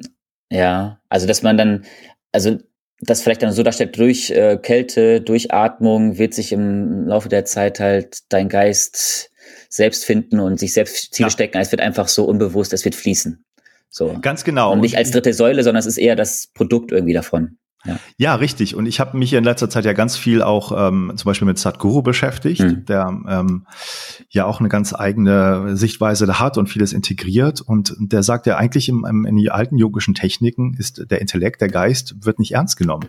ja, also dass man dann, also das vielleicht dann so darstellt, durch äh, Kälte, durch Atmung wird sich im Laufe der Zeit halt dein Geist selbst finden und sich selbst Ziele ja. stecken. Es wird einfach so unbewusst, es wird fließen. So. Ganz genau. Und nicht als dritte Säule, sondern es ist eher das Produkt irgendwie davon. Ja. ja, richtig. Und ich habe mich in letzter Zeit ja ganz viel auch ähm, zum Beispiel mit Sadhguru beschäftigt, mhm. der ähm, ja auch eine ganz eigene Sichtweise da hat und vieles integriert. Und der sagt ja eigentlich im, im, in die alten yogischen Techniken ist der Intellekt, der Geist, wird nicht ernst genommen.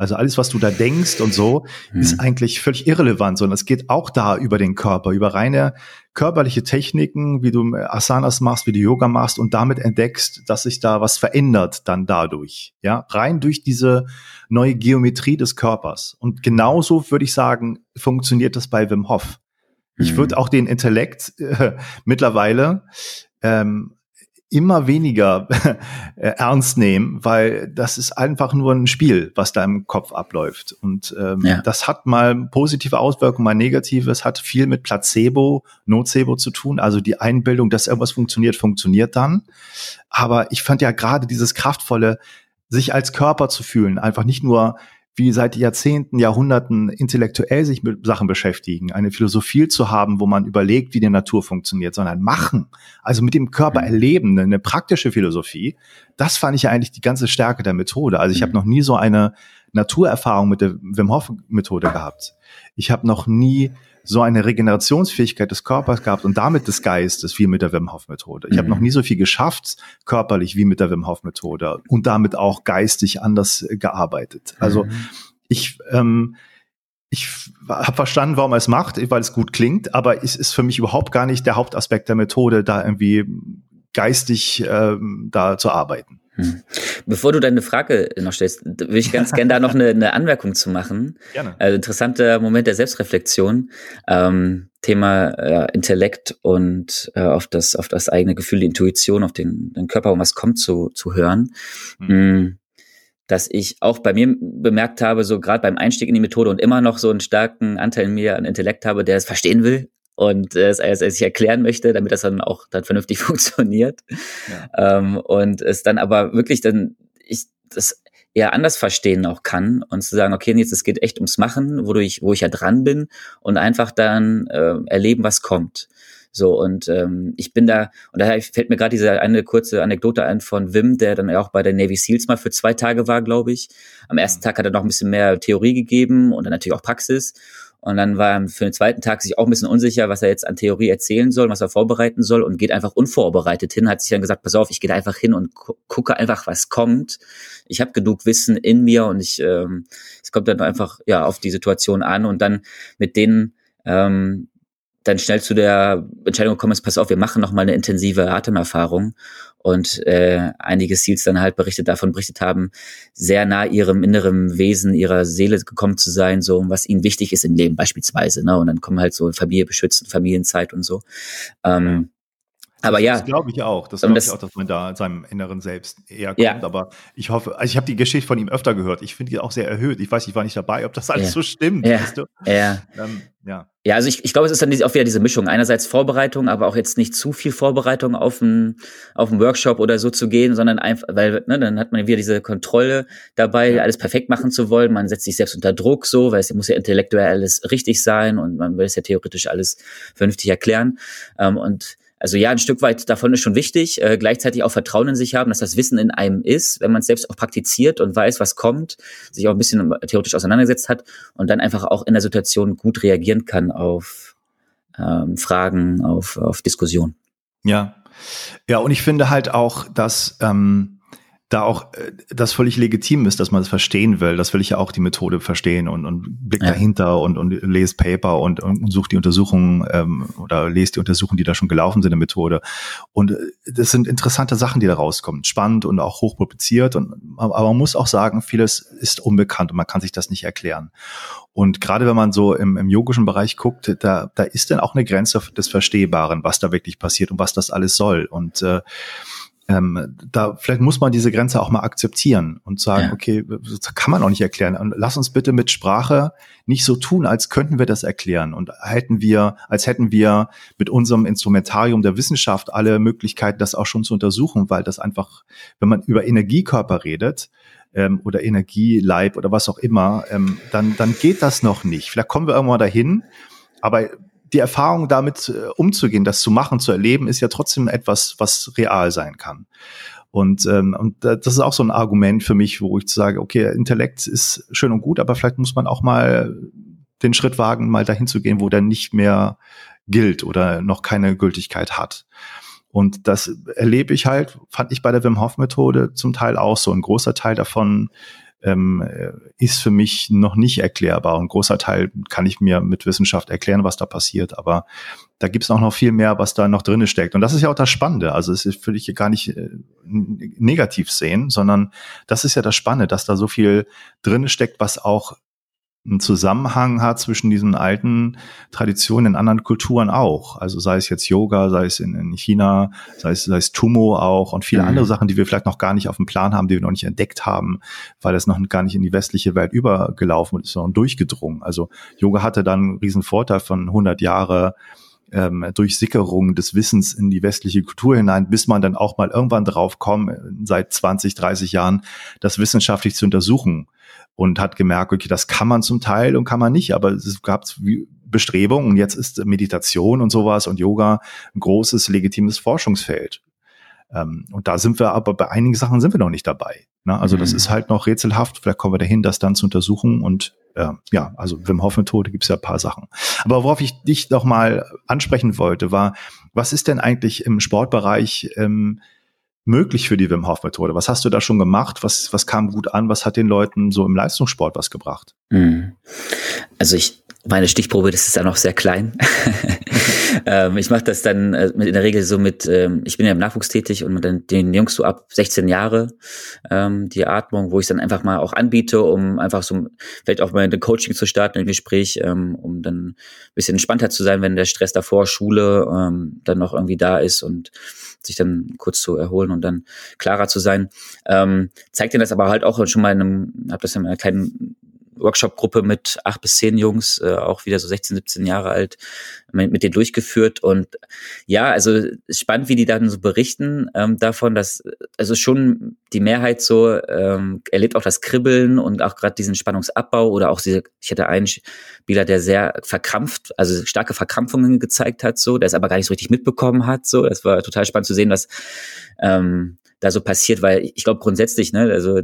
Also alles, was du da denkst und so, mhm. ist eigentlich völlig irrelevant, sondern es geht auch da über den Körper, über reine körperliche Techniken, wie du Asanas machst, wie du Yoga machst und damit entdeckst, dass sich da was verändert dann dadurch. Ja, rein durch diese neue Geometrie des Körpers. Und genauso würde ich sagen, funktioniert das bei Wim Hof. Ich mhm. würde auch den Intellekt äh, mittlerweile ähm, immer weniger <laughs> äh, ernst nehmen, weil das ist einfach nur ein Spiel, was da im Kopf abläuft. Und ähm, ja. das hat mal positive Auswirkungen, mal negative. Es hat viel mit Placebo, Nocebo zu tun. Also die Einbildung, dass irgendwas funktioniert, funktioniert dann. Aber ich fand ja gerade dieses kraftvolle, sich als Körper zu fühlen, einfach nicht nur wie seit Jahrzehnten, Jahrhunderten intellektuell sich mit Sachen beschäftigen, eine Philosophie zu haben, wo man überlegt, wie die Natur funktioniert, sondern machen, also mit dem Körper mhm. erleben, eine praktische Philosophie, das fand ich ja eigentlich die ganze Stärke der Methode. Also ich mhm. habe noch nie so eine Naturerfahrung mit der Wim Hof Methode gehabt. Ich habe noch nie so eine Regenerationsfähigkeit des Körpers gehabt und damit des Geistes wie mit der Wim Hof Methode. Ich mhm. habe noch nie so viel geschafft körperlich wie mit der Wim Hof Methode und damit auch geistig anders gearbeitet. Also mhm. ich ähm, ich habe verstanden, warum er es macht, weil es gut klingt, aber es ist für mich überhaupt gar nicht der Hauptaspekt der Methode, da irgendwie geistig ähm, da zu arbeiten. Hm. Bevor du deine Frage noch stellst, würde ich ganz gerne da noch eine, eine, Anmerkung zu machen. Gerne. Also interessanter Moment der Selbstreflexion. Ähm, Thema äh, Intellekt und äh, auf das auf das eigene Gefühl, die Intuition, auf den, den Körper, um was kommt zu zu hören. Mhm dass ich auch bei mir bemerkt habe, so gerade beim Einstieg in die Methode und immer noch so einen starken Anteil in mir an Intellekt habe, der es verstehen will und äh, es, es sich erklären möchte, damit das dann auch dann vernünftig <laughs> funktioniert. Ja. Ähm, und es dann aber wirklich dann ich das eher anders verstehen auch kann und zu sagen, okay, jetzt es geht echt ums Machen, wo ich, wo ich ja dran bin und einfach dann äh, erleben, was kommt. So, und ähm, ich bin da, und daher fällt mir gerade diese eine kurze Anekdote ein von Wim, der dann auch bei der Navy SEALs mal für zwei Tage war, glaube ich. Am ersten mhm. Tag hat er noch ein bisschen mehr Theorie gegeben und dann natürlich auch Praxis. Und dann war er für den zweiten Tag sich auch ein bisschen unsicher, was er jetzt an Theorie erzählen soll, was er vorbereiten soll und geht einfach unvorbereitet hin, hat sich dann gesagt, pass auf, ich gehe einfach hin und gu gucke einfach, was kommt. Ich habe genug Wissen in mir und ich, ähm, es kommt dann einfach ja auf die Situation an und dann mit denen ähm, dann schnell zu der Entscheidung gekommen ist, pass auf, wir machen noch mal eine intensive Atemerfahrung und äh, einige Seals dann halt berichtet davon berichtet haben, sehr nah ihrem inneren Wesen, ihrer Seele gekommen zu sein, so was ihnen wichtig ist im Leben beispielsweise, ne? Und dann kommen halt so Familie beschützen, Familienzeit und so. Ähm, aber ja. Das glaube ich auch. Das glaube ich auch, dass man da seinem inneren Selbst eher kommt. Ja. Aber ich hoffe, also ich habe die Geschichte von ihm öfter gehört. Ich finde die auch sehr erhöht. Ich weiß, ich war nicht dabei, ob das alles ja. so stimmt. Ja. Weißt du? ja. Ähm, ja. Ja, also ich, ich glaube, es ist dann auch wieder diese Mischung. Einerseits Vorbereitung, aber auch jetzt nicht zu viel Vorbereitung auf einen, auf einen Workshop oder so zu gehen, sondern einfach, weil ne, dann hat man wieder diese Kontrolle dabei, ja. alles perfekt machen zu wollen. Man setzt sich selbst unter Druck so, weil es muss ja intellektuell alles richtig sein und man will es ja theoretisch alles vernünftig erklären. Ähm, und also ja, ein Stück weit davon ist schon wichtig, äh, gleichzeitig auch Vertrauen in sich haben, dass das Wissen in einem ist, wenn man es selbst auch praktiziert und weiß, was kommt, sich auch ein bisschen theoretisch auseinandergesetzt hat und dann einfach auch in der Situation gut reagieren kann auf ähm, Fragen, auf, auf Diskussionen. Ja. Ja, und ich finde halt auch, dass ähm, da auch äh, das völlig legitim ist, dass man das verstehen will. Das will ich ja auch die Methode verstehen und, und blick ja. dahinter und, und lese Paper und, und suche die Untersuchungen ähm, oder lese die Untersuchungen, die da schon gelaufen sind in der Methode. Und äh, das sind interessante Sachen, die da rauskommen. Spannend und auch hoch publiziert. Und, aber man muss auch sagen, vieles ist unbekannt und man kann sich das nicht erklären. Und gerade wenn man so im, im yogischen Bereich guckt, da, da ist dann auch eine Grenze des Verstehbaren, was da wirklich passiert und was das alles soll. Und äh, ähm, da vielleicht muss man diese Grenze auch mal akzeptieren und sagen, ja. okay, das kann man auch nicht erklären. Und lass uns bitte mit Sprache nicht so tun, als könnten wir das erklären und hätten wir, als hätten wir mit unserem Instrumentarium der Wissenschaft alle Möglichkeiten, das auch schon zu untersuchen, weil das einfach, wenn man über Energiekörper redet, ähm, oder Energieleib oder was auch immer, ähm, dann, dann geht das noch nicht. Vielleicht kommen wir irgendwann dahin, aber die Erfahrung damit äh, umzugehen, das zu machen, zu erleben, ist ja trotzdem etwas, was real sein kann. Und, ähm, und das ist auch so ein Argument für mich, wo ich sage, okay, Intellekt ist schön und gut, aber vielleicht muss man auch mal den Schritt wagen, mal dahin zu gehen, wo der nicht mehr gilt oder noch keine Gültigkeit hat. Und das erlebe ich halt, fand ich bei der Wim Hof Methode zum Teil auch so. Ein großer Teil davon ähm, ist für mich noch nicht erklärbar. Ein großer Teil kann ich mir mit Wissenschaft erklären, was da passiert, aber da gibt es auch noch viel mehr, was da noch drinne steckt. Und das ist ja auch das Spannende. Also es will ich gar nicht äh, negativ sehen, sondern das ist ja das Spannende, dass da so viel drinne steckt, was auch einen Zusammenhang hat zwischen diesen alten Traditionen in anderen Kulturen auch. Also sei es jetzt Yoga, sei es in, in China, sei es, sei es Tumo auch und viele mhm. andere Sachen, die wir vielleicht noch gar nicht auf dem Plan haben, die wir noch nicht entdeckt haben, weil es noch gar nicht in die westliche Welt übergelaufen ist, sondern durchgedrungen. Also Yoga hatte dann einen riesen Vorteil von 100 Jahre ähm, Durchsickerung des Wissens in die westliche Kultur hinein, bis man dann auch mal irgendwann drauf kommt, seit 20, 30 Jahren, das wissenschaftlich zu untersuchen und hat gemerkt, okay, das kann man zum Teil und kann man nicht, aber es gab Bestrebungen und jetzt ist Meditation und sowas und Yoga ein großes legitimes Forschungsfeld. Ähm, und da sind wir aber bei einigen Sachen sind wir noch nicht dabei. Ne? Also mhm. das ist halt noch rätselhaft. Vielleicht kommen wir dahin, das dann zu untersuchen. Und äh, ja, also Wim Hof Methode gibt es ja ein paar Sachen. Aber worauf ich dich noch mal ansprechen wollte, war, was ist denn eigentlich im Sportbereich ähm, möglich für die Wim Hof Methode? Was hast du da schon gemacht? Was, was kam gut an? Was hat den Leuten so im Leistungssport was gebracht? Mhm. Also ich, meine Stichprobe, das ist dann noch sehr klein. <laughs> ähm, ich mache das dann äh, in der Regel so mit, ähm, ich bin ja im Nachwuchs tätig und mit den, den Jungs so ab 16 Jahre ähm, die Atmung, wo ich dann einfach mal auch anbiete, um einfach so vielleicht auch mal ein Coaching zu starten, ein Gespräch, ähm, um dann ein bisschen entspannter zu sein, wenn der Stress davor, Schule ähm, dann noch irgendwie da ist und sich dann kurz zu erholen und dann klarer zu sein. Ähm, zeigt dir das aber halt auch schon mal in einem, hab das in einer kleinen Workshop-Gruppe mit acht bis zehn Jungs, äh, auch wieder so 16, 17 Jahre alt, mit, mit denen durchgeführt. Und ja, also spannend, wie die dann so berichten ähm, davon, dass also schon die Mehrheit so ähm, erlebt auch das Kribbeln und auch gerade diesen Spannungsabbau oder auch diese, ich hatte einen Spieler, der sehr verkrampft, also starke Verkrampfungen gezeigt hat, so, der es aber gar nicht so richtig mitbekommen hat. So, das war total spannend zu sehen, dass ähm, da so passiert, weil ich glaube grundsätzlich, ne, also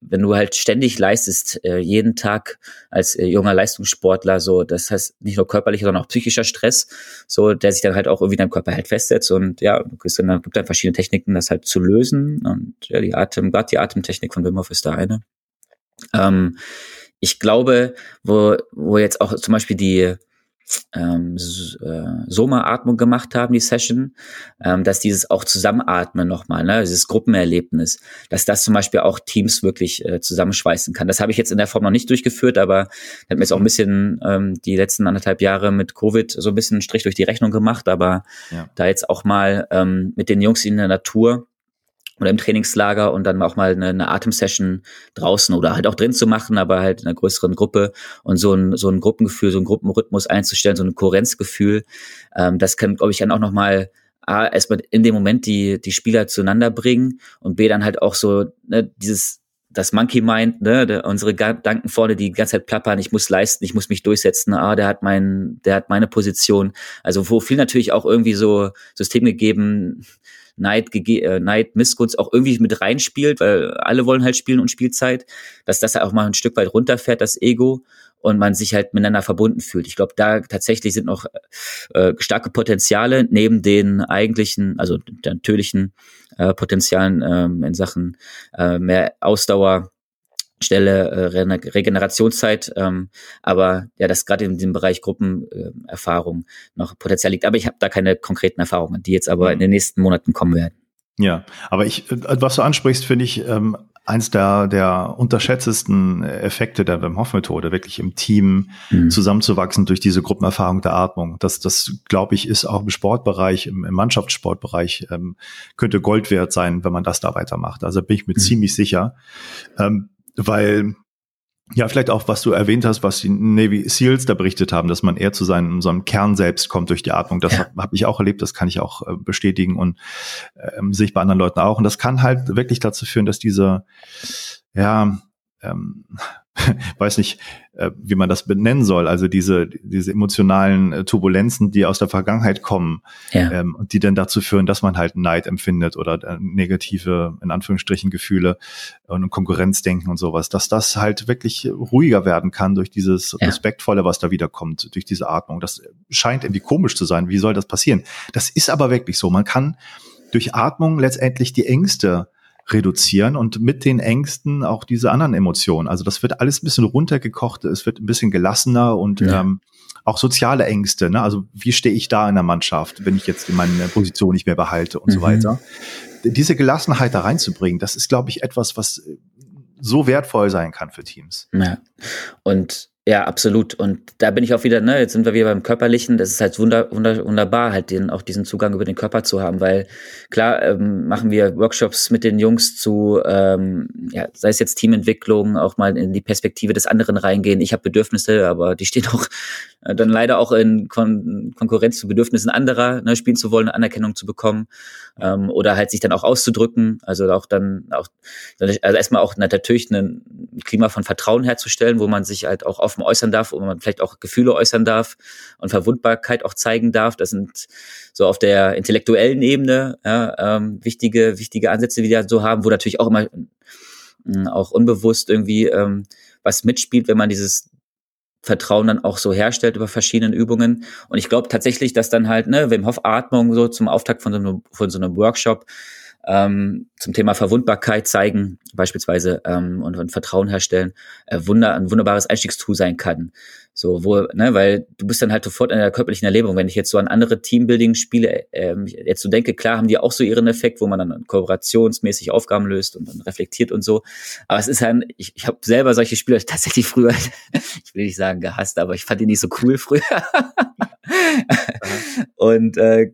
wenn du halt ständig leistest, äh, jeden Tag als äh, junger Leistungssportler, so, das heißt nicht nur körperlicher, sondern auch psychischer Stress, so, der sich dann halt auch irgendwie in deinem Körper halt festsetzt und ja, es gibt dann verschiedene Techniken, das halt zu lösen und ja, die Atem, gerade die Atemtechnik von Wim Hof ist da eine. Ähm, ich glaube, wo, wo jetzt auch zum Beispiel die, ähm, äh, Soma-Atmung gemacht haben, die Session, ähm, dass dieses auch Zusammenatmen nochmal, ne, dieses Gruppenerlebnis, dass das zum Beispiel auch Teams wirklich äh, zusammenschweißen kann. Das habe ich jetzt in der Form noch nicht durchgeführt, aber hat mir jetzt auch ein bisschen ähm, die letzten anderthalb Jahre mit Covid so ein bisschen einen Strich durch die Rechnung gemacht, aber ja. da jetzt auch mal ähm, mit den Jungs in der Natur oder im Trainingslager und dann auch mal eine, eine Atemsession draußen oder halt auch drin zu machen, aber halt in einer größeren Gruppe und so ein, so ein Gruppengefühl, so ein Gruppenrhythmus einzustellen, so ein Kohärenzgefühl, ähm, das kann, glaube ich, dann auch nochmal A, erstmal in dem Moment die, die Spieler zueinander bringen und B, dann halt auch so ne, dieses das Monkey Mind, ne, der, unsere Gedanken vorne, die die ganze Zeit plappern, ich muss leisten, ich muss mich durchsetzen, ah, der hat mein, der hat meine Position. Also wo viel natürlich auch irgendwie so System gegeben, Neid, äh, Neid, Missgunst auch irgendwie mit reinspielt, weil alle wollen halt spielen und Spielzeit, dass das auch mal ein Stück weit runterfährt, das Ego und man sich halt miteinander verbunden fühlt. Ich glaube, da tatsächlich sind noch äh, starke Potenziale neben den eigentlichen, also der natürlichen äh, Potenzialen ähm, in Sachen äh, mehr Ausdauer, Stelle äh, Regenerationszeit, ähm, aber ja, das gerade in dem Bereich Gruppenerfahrung äh, noch Potenzial liegt. Aber ich habe da keine konkreten Erfahrungen, die jetzt aber mhm. in den nächsten Monaten kommen werden. Ja, aber ich, äh, was du ansprichst, finde ich ähm, eins der, der unterschätztesten Effekte der Wim Hof Methode, wirklich im Team mhm. zusammenzuwachsen durch diese Gruppenerfahrung der Atmung. Das, das glaube ich, ist auch im Sportbereich, im, im Mannschaftssportbereich, ähm, könnte Gold wert sein, wenn man das da weitermacht. Also bin ich mir mhm. ziemlich sicher. Ähm, weil ja, vielleicht auch, was du erwähnt hast, was die Navy SEALs da berichtet haben, dass man eher zu seinem, seinem Kern selbst kommt durch die Atmung. Das ja. habe hab ich auch erlebt, das kann ich auch äh, bestätigen und ähm, sehe ich bei anderen Leuten auch. Und das kann halt wirklich dazu führen, dass diese, ja, ähm, <laughs> weiß nicht, äh, wie man das benennen soll, also diese, diese emotionalen äh, Turbulenzen, die aus der Vergangenheit kommen ja. ähm, und die dann dazu führen, dass man halt Neid empfindet oder äh, negative, in Anführungsstrichen, Gefühle und Konkurrenzdenken und sowas, dass das halt wirklich ruhiger werden kann durch dieses ja. Respektvolle, was da wiederkommt, durch diese Atmung. Das scheint irgendwie komisch zu sein. Wie soll das passieren? Das ist aber wirklich so. Man kann durch Atmung letztendlich die Ängste reduzieren und mit den Ängsten auch diese anderen Emotionen. Also das wird alles ein bisschen runtergekocht, es wird ein bisschen gelassener und ja. ähm, auch soziale Ängste. Ne? Also wie stehe ich da in der Mannschaft, wenn ich jetzt meine Position nicht mehr behalte und mhm. so weiter. Diese Gelassenheit da reinzubringen, das ist, glaube ich, etwas, was so wertvoll sein kann für Teams. Ja. Und ja, absolut. Und da bin ich auch wieder, ne, jetzt sind wir wieder beim Körperlichen. Das ist halt wunder, wunder, wunderbar, halt den, auch diesen Zugang über den Körper zu haben, weil klar ähm, machen wir Workshops mit den Jungs zu, ähm, ja, sei es jetzt Teamentwicklung, auch mal in die Perspektive des anderen reingehen. Ich habe Bedürfnisse, aber die stehen auch äh, dann leider auch in Kon Konkurrenz zu Bedürfnissen anderer, ne, spielen zu wollen, Anerkennung zu bekommen. Ähm, oder halt sich dann auch auszudrücken, also auch dann auch also erstmal auch natürlich ein Klima von Vertrauen herzustellen, wo man sich halt auch offen äußern darf, wo man vielleicht auch Gefühle äußern darf und Verwundbarkeit auch zeigen darf. Das sind so auf der intellektuellen Ebene ja, ähm, wichtige wichtige Ansätze, die wir so haben, wo natürlich auch immer äh, auch unbewusst irgendwie ähm, was mitspielt, wenn man dieses Vertrauen dann auch so herstellt über verschiedenen Übungen. Und ich glaube tatsächlich, dass dann halt, ne, Wim Hof Atmung so zum Auftakt von so einem, von so einem Workshop ähm, zum Thema Verwundbarkeit zeigen, beispielsweise, ähm, und, und Vertrauen herstellen, äh, Wunder, ein wunderbares Einstiegstool sein kann. So, wo, ne, weil du bist dann halt sofort in der körperlichen Erlebung. Wenn ich jetzt so an andere Teambuilding-Spiele ähm, jetzt so denke, klar haben die auch so ihren Effekt, wo man dann kooperationsmäßig Aufgaben löst und dann reflektiert und so. Aber es ist halt, ich, ich habe selber solche Spiele <laughs> tatsächlich früher, <laughs> ich will nicht sagen gehasst, aber ich fand die nicht so cool früher. und äh,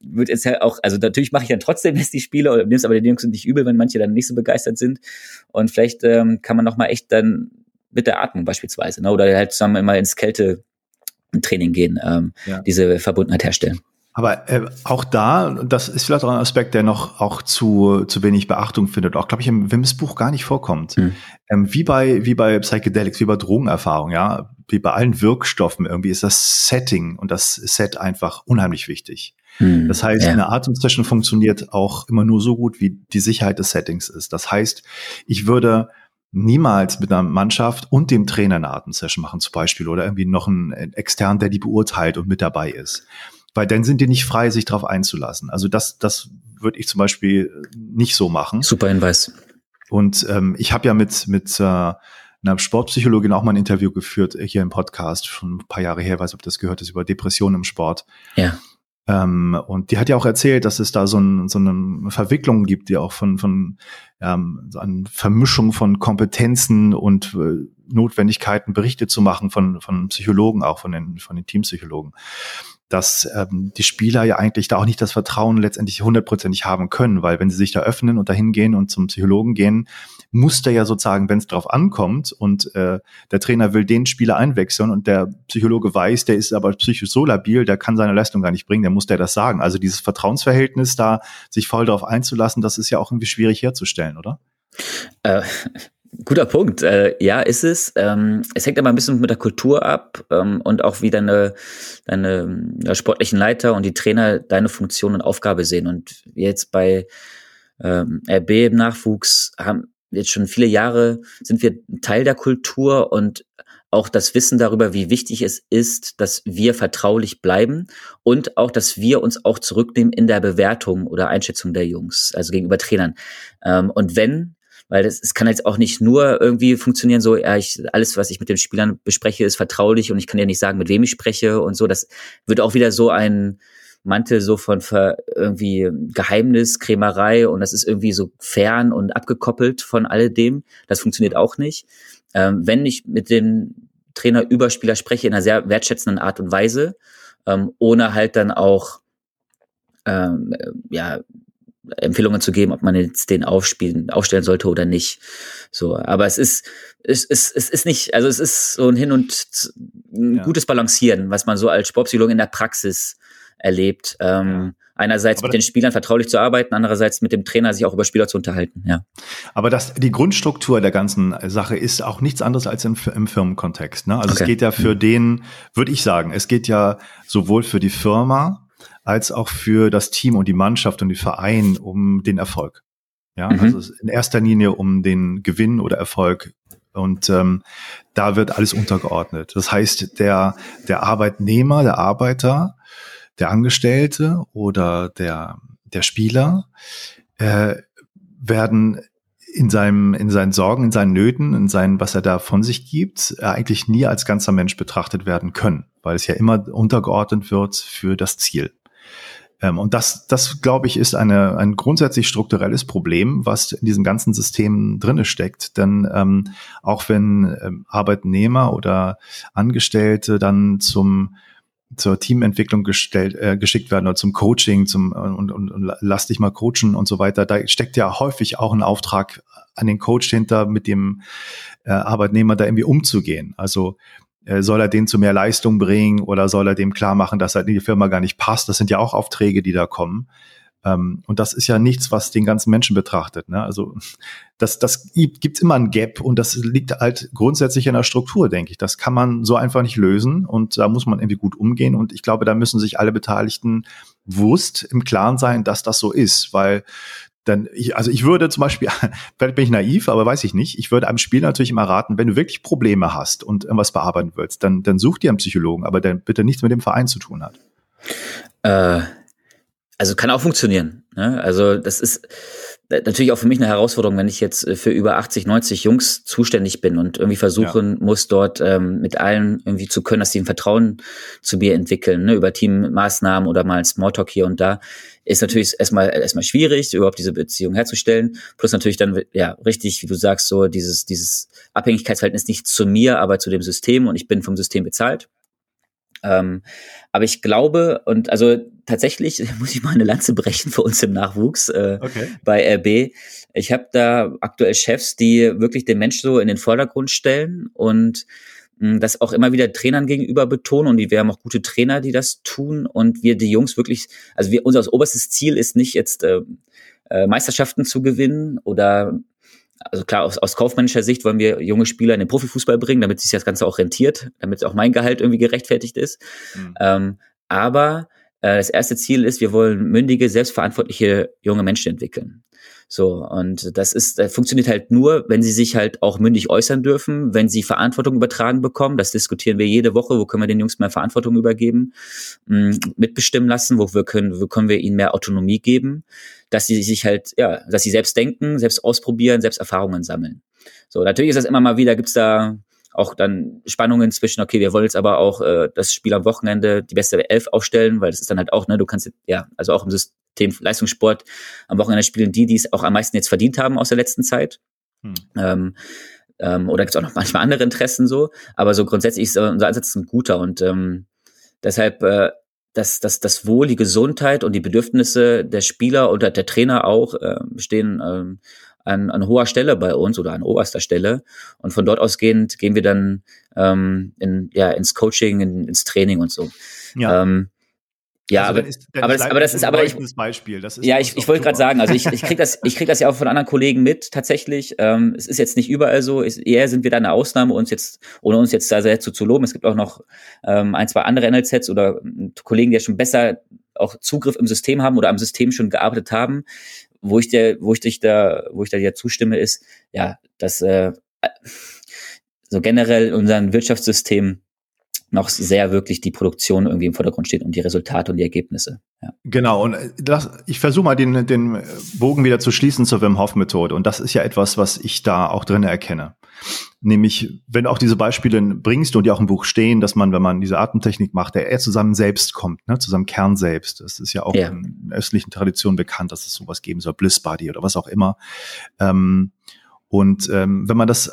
wird jetzt ja auch, also natürlich mache ich dann trotzdem jetzt die Spiele oder nimm's aber den Jungs nicht übel, wenn manche dann nicht so begeistert sind. Und vielleicht ähm, kann man noch mal echt dann mit der Atmung beispielsweise, ne? oder halt zusammen immer ins Kältetraining gehen, ähm, ja. diese Verbundenheit herstellen. Aber äh, auch da, das ist vielleicht auch ein Aspekt, der noch auch zu, zu wenig Beachtung findet, auch glaube ich im Wims Buch gar nicht vorkommt. Hm. Ähm, wie bei wie bei Psychedelics, wie bei Drogenerfahrung, ja, wie bei allen Wirkstoffen irgendwie ist das Setting und das Set einfach unheimlich wichtig. Hm. Das heißt, ja. eine Atemsession funktioniert auch immer nur so gut, wie die Sicherheit des Settings ist. Das heißt, ich würde niemals mit einer Mannschaft und dem Trainer eine Atemsession machen zum Beispiel oder irgendwie noch einen extern, der die beurteilt und mit dabei ist. Weil dann sind die nicht frei, sich darauf einzulassen. Also das, das würde ich zum Beispiel nicht so machen. Super Hinweis. Und ähm, ich habe ja mit, mit äh, einer Sportpsychologin auch mal ein Interview geführt, äh, hier im Podcast, schon ein paar Jahre her, weiß ob das gehört ist, über Depressionen im Sport. Ja. Ähm, und die hat ja auch erzählt, dass es da so, ein, so eine Verwicklung gibt, die auch von, von ähm, so eine Vermischung von Kompetenzen und äh, Notwendigkeiten, Berichte zu machen von, von Psychologen, auch von den, von den Teampsychologen. Dass ähm, die Spieler ja eigentlich da auch nicht das Vertrauen letztendlich hundertprozentig haben können, weil wenn sie sich da öffnen und dahin gehen und zum Psychologen gehen, muss der ja sozusagen, wenn es drauf ankommt und äh, der Trainer will den Spieler einwechseln und der Psychologe weiß, der ist aber psychisch so labil, der kann seine Leistung gar nicht bringen, der muss der das sagen. Also dieses Vertrauensverhältnis da, sich voll darauf einzulassen, das ist ja auch irgendwie schwierig herzustellen, oder? Äh, Guter Punkt. Äh, ja, ist es. Ähm, es hängt aber ein bisschen mit der Kultur ab ähm, und auch wie deine, deine ja, sportlichen Leiter und die Trainer deine Funktion und Aufgabe sehen. Und jetzt bei ähm, RB im Nachwuchs haben jetzt schon viele Jahre sind wir Teil der Kultur und auch das Wissen darüber, wie wichtig es ist, dass wir vertraulich bleiben und auch, dass wir uns auch zurücknehmen in der Bewertung oder Einschätzung der Jungs, also gegenüber Trainern. Ähm, und wenn weil das, es kann jetzt auch nicht nur irgendwie funktionieren, so, ja, ich, alles, was ich mit den Spielern bespreche, ist vertraulich und ich kann ja nicht sagen, mit wem ich spreche und so. Das wird auch wieder so ein Mantel so von irgendwie Geheimnis, Krämerei und das ist irgendwie so fern und abgekoppelt von alledem. Das funktioniert auch nicht. Ähm, wenn ich mit dem Trainer über Spieler spreche in einer sehr wertschätzenden Art und Weise, ähm, ohne halt dann auch ähm, ja Empfehlungen zu geben, ob man jetzt den aufspielen, aufstellen sollte oder nicht. So, aber es ist, es ist, es ist nicht, also es ist so ein Hin und ein ja. gutes Balancieren, was man so als Sportpsychologe in der Praxis erlebt. Ähm. Einerseits aber mit den Spielern vertraulich zu arbeiten, andererseits mit dem Trainer sich auch über Spieler zu unterhalten. Ja. Aber das, die Grundstruktur der ganzen Sache ist auch nichts anderes als im, im Firmenkontext. Ne? Also okay. es geht ja für mhm. den, würde ich sagen, es geht ja sowohl für die Firma als auch für das Team und die Mannschaft und den Verein um den Erfolg. Ja, mhm. also in erster Linie um den Gewinn oder Erfolg. Und ähm, da wird alles untergeordnet. Das heißt, der, der Arbeitnehmer, der Arbeiter, der Angestellte oder der, der Spieler äh, werden in seinem, in seinen Sorgen, in seinen Nöten, in seinen, was er da von sich gibt, eigentlich nie als ganzer Mensch betrachtet werden können, weil es ja immer untergeordnet wird für das Ziel. Ähm, und das, das glaube ich, ist eine, ein grundsätzlich strukturelles Problem, was in diesem ganzen System drinne steckt. Denn ähm, auch wenn ähm, Arbeitnehmer oder Angestellte dann zum zur Teamentwicklung gestellt, äh, geschickt werden oder zum Coaching, zum und, und, und lass dich mal coachen und so weiter. Da steckt ja häufig auch ein Auftrag an den Coach hinter, mit dem äh, Arbeitnehmer da irgendwie umzugehen. Also äh, soll er den zu mehr Leistung bringen oder soll er dem klar machen, dass er in die Firma gar nicht passt? Das sind ja auch Aufträge, die da kommen. Ähm, und das ist ja nichts, was den ganzen Menschen betrachtet. Ne? Also das, das gibt immer ein Gap und das liegt halt grundsätzlich in der Struktur, denke ich. Das kann man so einfach nicht lösen und da muss man irgendwie gut umgehen. Und ich glaube, da müssen sich alle Beteiligten bewusst im Klaren sein, dass das so ist, weil dann, ich, also ich würde zum Beispiel, <laughs> vielleicht bin ich naiv, aber weiß ich nicht, ich würde einem Spiel natürlich immer raten, wenn du wirklich Probleme hast und irgendwas bearbeiten willst, dann, dann such dir einen Psychologen, aber der bitte nichts mit dem Verein zu tun hat. Äh, also kann auch funktionieren. Ne? Also das ist natürlich auch für mich eine Herausforderung, wenn ich jetzt äh, für über 80, 90 Jungs zuständig bin und irgendwie versuchen ja. muss, dort ähm, mit allen irgendwie zu können, dass sie ein Vertrauen zu mir entwickeln, ne? über Teammaßnahmen oder mal ein Smalltalk hier und da, ist natürlich erstmal erstmal schwierig, überhaupt diese Beziehung herzustellen. Plus natürlich dann, ja, richtig, wie du sagst, so dieses, dieses Abhängigkeitsverhältnis nicht zu mir, aber zu dem System und ich bin vom System bezahlt. Ähm, aber ich glaube, und also tatsächlich <laughs> muss ich mal eine Lanze brechen für uns im Nachwuchs äh, okay. bei RB. Ich habe da aktuell Chefs, die wirklich den Mensch so in den Vordergrund stellen und mh, hm, das auch immer wieder Trainern gegenüber betonen. Und wir haben auch gute Trainer, die das tun. Und wir die Jungs wirklich, also wir, unser oberstes Ziel ist nicht jetzt äh, äh, Meisterschaften zu gewinnen oder also klar, aus, aus kaufmännischer Sicht wollen wir junge Spieler in den Profifußball bringen, damit sich das Ganze auch rentiert, damit auch mein Gehalt irgendwie gerechtfertigt ist. Mhm. Ähm, aber äh, das erste Ziel ist, wir wollen mündige, selbstverantwortliche junge Menschen entwickeln. So, und das ist, das funktioniert halt nur, wenn sie sich halt auch mündig äußern dürfen, wenn sie Verantwortung übertragen bekommen. Das diskutieren wir jede Woche, wo können wir den Jungs mehr Verantwortung übergeben, mm, mitbestimmen lassen, wo wir können, wo können wir ihnen mehr Autonomie geben, dass sie sich halt, ja, dass sie selbst denken, selbst ausprobieren, selbst Erfahrungen sammeln. So, natürlich ist das immer mal wieder, gibt's da auch dann Spannungen zwischen, okay, wir wollen jetzt aber auch äh, das Spiel am Wochenende die beste Elf aufstellen, weil das ist dann halt auch, ne, du kannst ja, also auch im System Leistungssport am Wochenende spielen die, die es auch am meisten jetzt verdient haben aus der letzten Zeit. Hm. Ähm, ähm, oder gibt es auch noch <laughs> manchmal andere Interessen so, aber so grundsätzlich ist unser Ansatz ein guter und ähm, deshalb äh, dass, dass das Wohl, die Gesundheit und die Bedürfnisse der Spieler und der Trainer auch äh, stehen ähm, an, an hoher Stelle bei uns oder an oberster Stelle. Und von dort ausgehend gehen wir dann ähm, in, ja, ins Coaching, in, ins Training und so. Ja. Ähm, ja, also aber, ist, aber, das, aber das ist aber ich, Beispiel. Das ist ja, ich, ich wollte gerade sagen, also ich, ich kriege das, ich krieg das ja auch von anderen Kollegen mit tatsächlich. Ähm, es ist jetzt nicht überall so. Ist, eher sind wir da eine Ausnahme, uns jetzt ohne uns jetzt da sehr zu, zu loben. Es gibt auch noch ähm, ein, zwei andere NLZs oder Kollegen, die ja schon besser auch Zugriff im System haben oder am System schon gearbeitet haben wo ich dir, wo ich dich da, wo ich da dir zustimme, ist, ja, dass äh, so generell unser Wirtschaftssystem noch sehr wirklich die Produktion irgendwie im Vordergrund steht und die Resultate und die Ergebnisse. Ja. Genau, und äh, das, ich versuche mal den, den Bogen wieder zu schließen zur Wim Hof Methode. Und das ist ja etwas, was ich da auch drin erkenne. Nämlich, wenn du auch diese Beispiele bringst und die auch im Buch stehen, dass man, wenn man diese Atemtechnik macht, der eher zu seinem Selbst kommt, ne, zu seinem Kern selbst. Das ist ja auch ja. in östlichen Traditionen bekannt, dass es sowas geben soll, Bliss Body oder was auch immer. Ähm, und ähm, wenn man das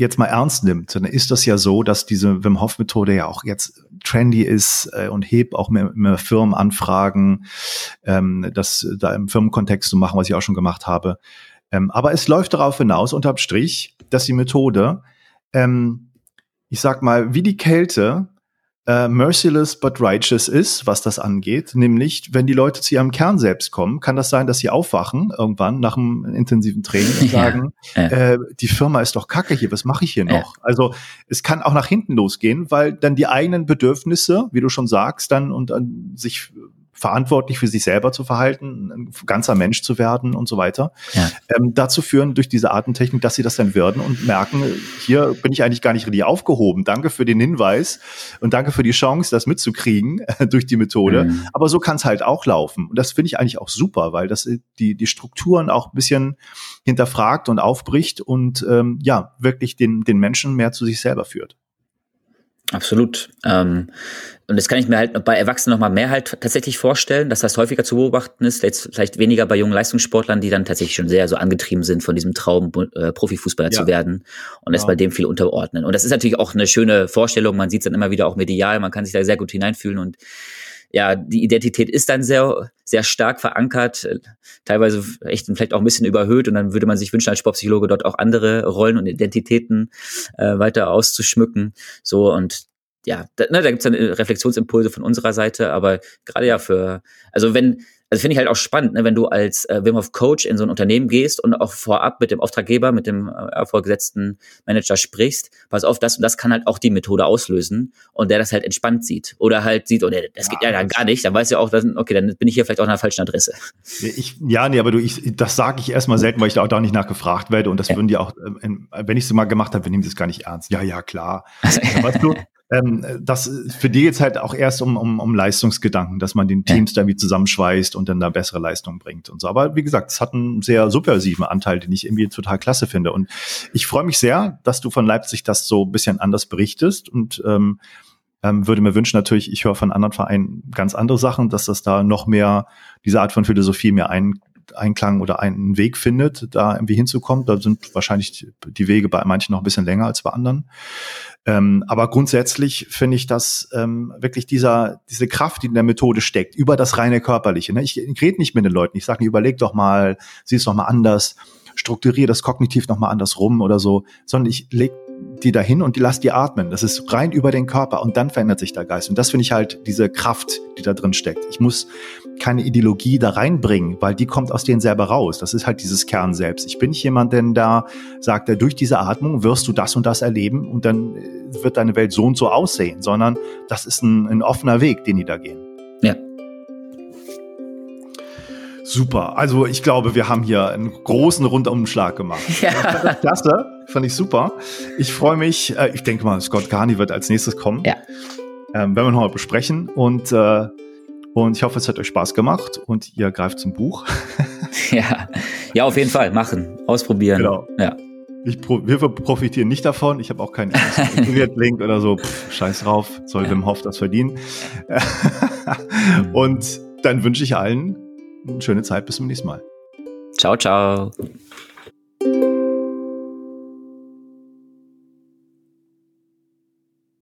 jetzt mal ernst nimmt, dann ist das ja so, dass diese Wim Hof Methode ja auch jetzt trendy ist äh, und hebt auch mehr, mehr Firmen ähm, das da im Firmenkontext zu machen, was ich auch schon gemacht habe. Ähm, aber es läuft darauf hinaus, unterm Strich, dass die Methode, ähm, ich sag mal, wie die Kälte äh, merciless but righteous ist, was das angeht. Nämlich, wenn die Leute zu ihrem Kern selbst kommen, kann das sein, dass sie aufwachen irgendwann nach einem intensiven Training und <laughs> sagen, ja. Äh, die Firma ist doch kacke hier, was mache ich hier noch? Also es kann auch nach hinten losgehen, weil dann die eigenen Bedürfnisse, wie du schon sagst, dann und dann sich verantwortlich für sich selber zu verhalten, ein ganzer Mensch zu werden und so weiter, ja. ähm, dazu führen durch diese Artentechnik, dass sie das dann werden und merken, hier bin ich eigentlich gar nicht richtig aufgehoben. Danke für den Hinweis und danke für die Chance, das mitzukriegen äh, <laughs> durch die Methode. Mhm. Aber so kann es halt auch laufen. Und das finde ich eigentlich auch super, weil das die, die Strukturen auch ein bisschen hinterfragt und aufbricht und ähm, ja, wirklich den, den Menschen mehr zu sich selber führt. Absolut. Ähm, und das kann ich mir halt bei Erwachsenen noch mal mehr halt tatsächlich vorstellen, dass das häufiger zu beobachten ist, vielleicht weniger bei jungen Leistungssportlern, die dann tatsächlich schon sehr so angetrieben sind, von diesem Traum äh, Profifußballer ja. zu werden und es ja. bei dem viel unterordnen. Und das ist natürlich auch eine schöne Vorstellung, man sieht es dann immer wieder auch medial, man kann sich da sehr gut hineinfühlen und ja, die Identität ist dann sehr, sehr stark verankert, teilweise echt vielleicht auch ein bisschen überhöht und dann würde man sich wünschen als Sportpsychologe dort auch andere Rollen und Identitäten äh, weiter auszuschmücken. So und ja, da, ne, da gibt's dann Reflexionsimpulse von unserer Seite, aber gerade ja für, also wenn, also finde ich halt auch spannend, ne, wenn du als äh, Wim Hof Coach in so ein Unternehmen gehst und auch vorab mit dem Auftraggeber, mit dem äh, vorgesetzten Manager sprichst, pass auf, das und das kann halt auch die Methode auslösen und der das halt entspannt sieht oder halt sieht, oh, nee, das geht ja, ja gar nicht, dann weiß ja auch, dass, okay, dann bin ich hier vielleicht auch an der falschen Adresse. Ich, ja, nee, aber du, ich, das sage ich erstmal selten, weil ich da auch da nicht nachgefragt werde und das ja. würden die auch, ähm, wenn ich es mal gemacht habe, wir nehmen das gar nicht ernst. Ja, ja, klar. <laughs> weißt du, ähm, das für die jetzt halt auch erst um, um, um Leistungsgedanken, dass man den Teams ja. da wie zusammenschweißt und dann da bessere Leistungen bringt und so. Aber wie gesagt, es hat einen sehr subversiven Anteil, den ich irgendwie total klasse finde. Und ich freue mich sehr, dass du von Leipzig das so ein bisschen anders berichtest und ähm, ähm, würde mir wünschen, natürlich, ich höre von anderen Vereinen ganz andere Sachen, dass das da noch mehr diese Art von Philosophie mehr ein, Einklang oder einen Weg findet, da irgendwie hinzukommen. Da sind wahrscheinlich die Wege bei manchen noch ein bisschen länger als bei anderen. Ähm, aber grundsätzlich finde ich, dass ähm, wirklich dieser, diese Kraft, die in der Methode steckt, über das reine Körperliche. Ne? Ich, ich rede nicht mit den Leuten. Ich sage, überleg doch mal, sieh es doch mal anders, strukturiere das kognitiv noch mal anders rum oder so, sondern ich leg die dahin und die lass die atmen. Das ist rein über den Körper und dann verändert sich der Geist. Und das finde ich halt diese Kraft, die da drin steckt. Ich muss keine Ideologie da reinbringen, weil die kommt aus denen selber raus. Das ist halt dieses Kern selbst. Ich bin nicht jemand, denn da sagt er, durch diese Atmung wirst du das und das erleben und dann wird deine Welt so und so aussehen, sondern das ist ein, ein offener Weg, den die da gehen. Ja. Super. Also ich glaube, wir haben hier einen großen Rundumschlag gemacht. <laughs> Ja. Klasse. Fand ich super. Ich freue mich. Äh, ich denke mal, Scott Carney wird als nächstes kommen. Ja. Ähm, werden wir noch mal besprechen. Und, äh, und ich hoffe, es hat euch Spaß gemacht und ihr greift zum Buch. <laughs> ja. ja, auf jeden Fall. Machen. Ausprobieren. Genau. Ja. Ich pro, wir profitieren nicht davon. Ich habe auch keinen Affiliate-Link oder so. Pff, scheiß drauf. Soll ja. Wim Hof das verdienen. <laughs> und dann wünsche ich allen eine schöne Zeit. Bis zum nächsten Mal. Ciao, ciao.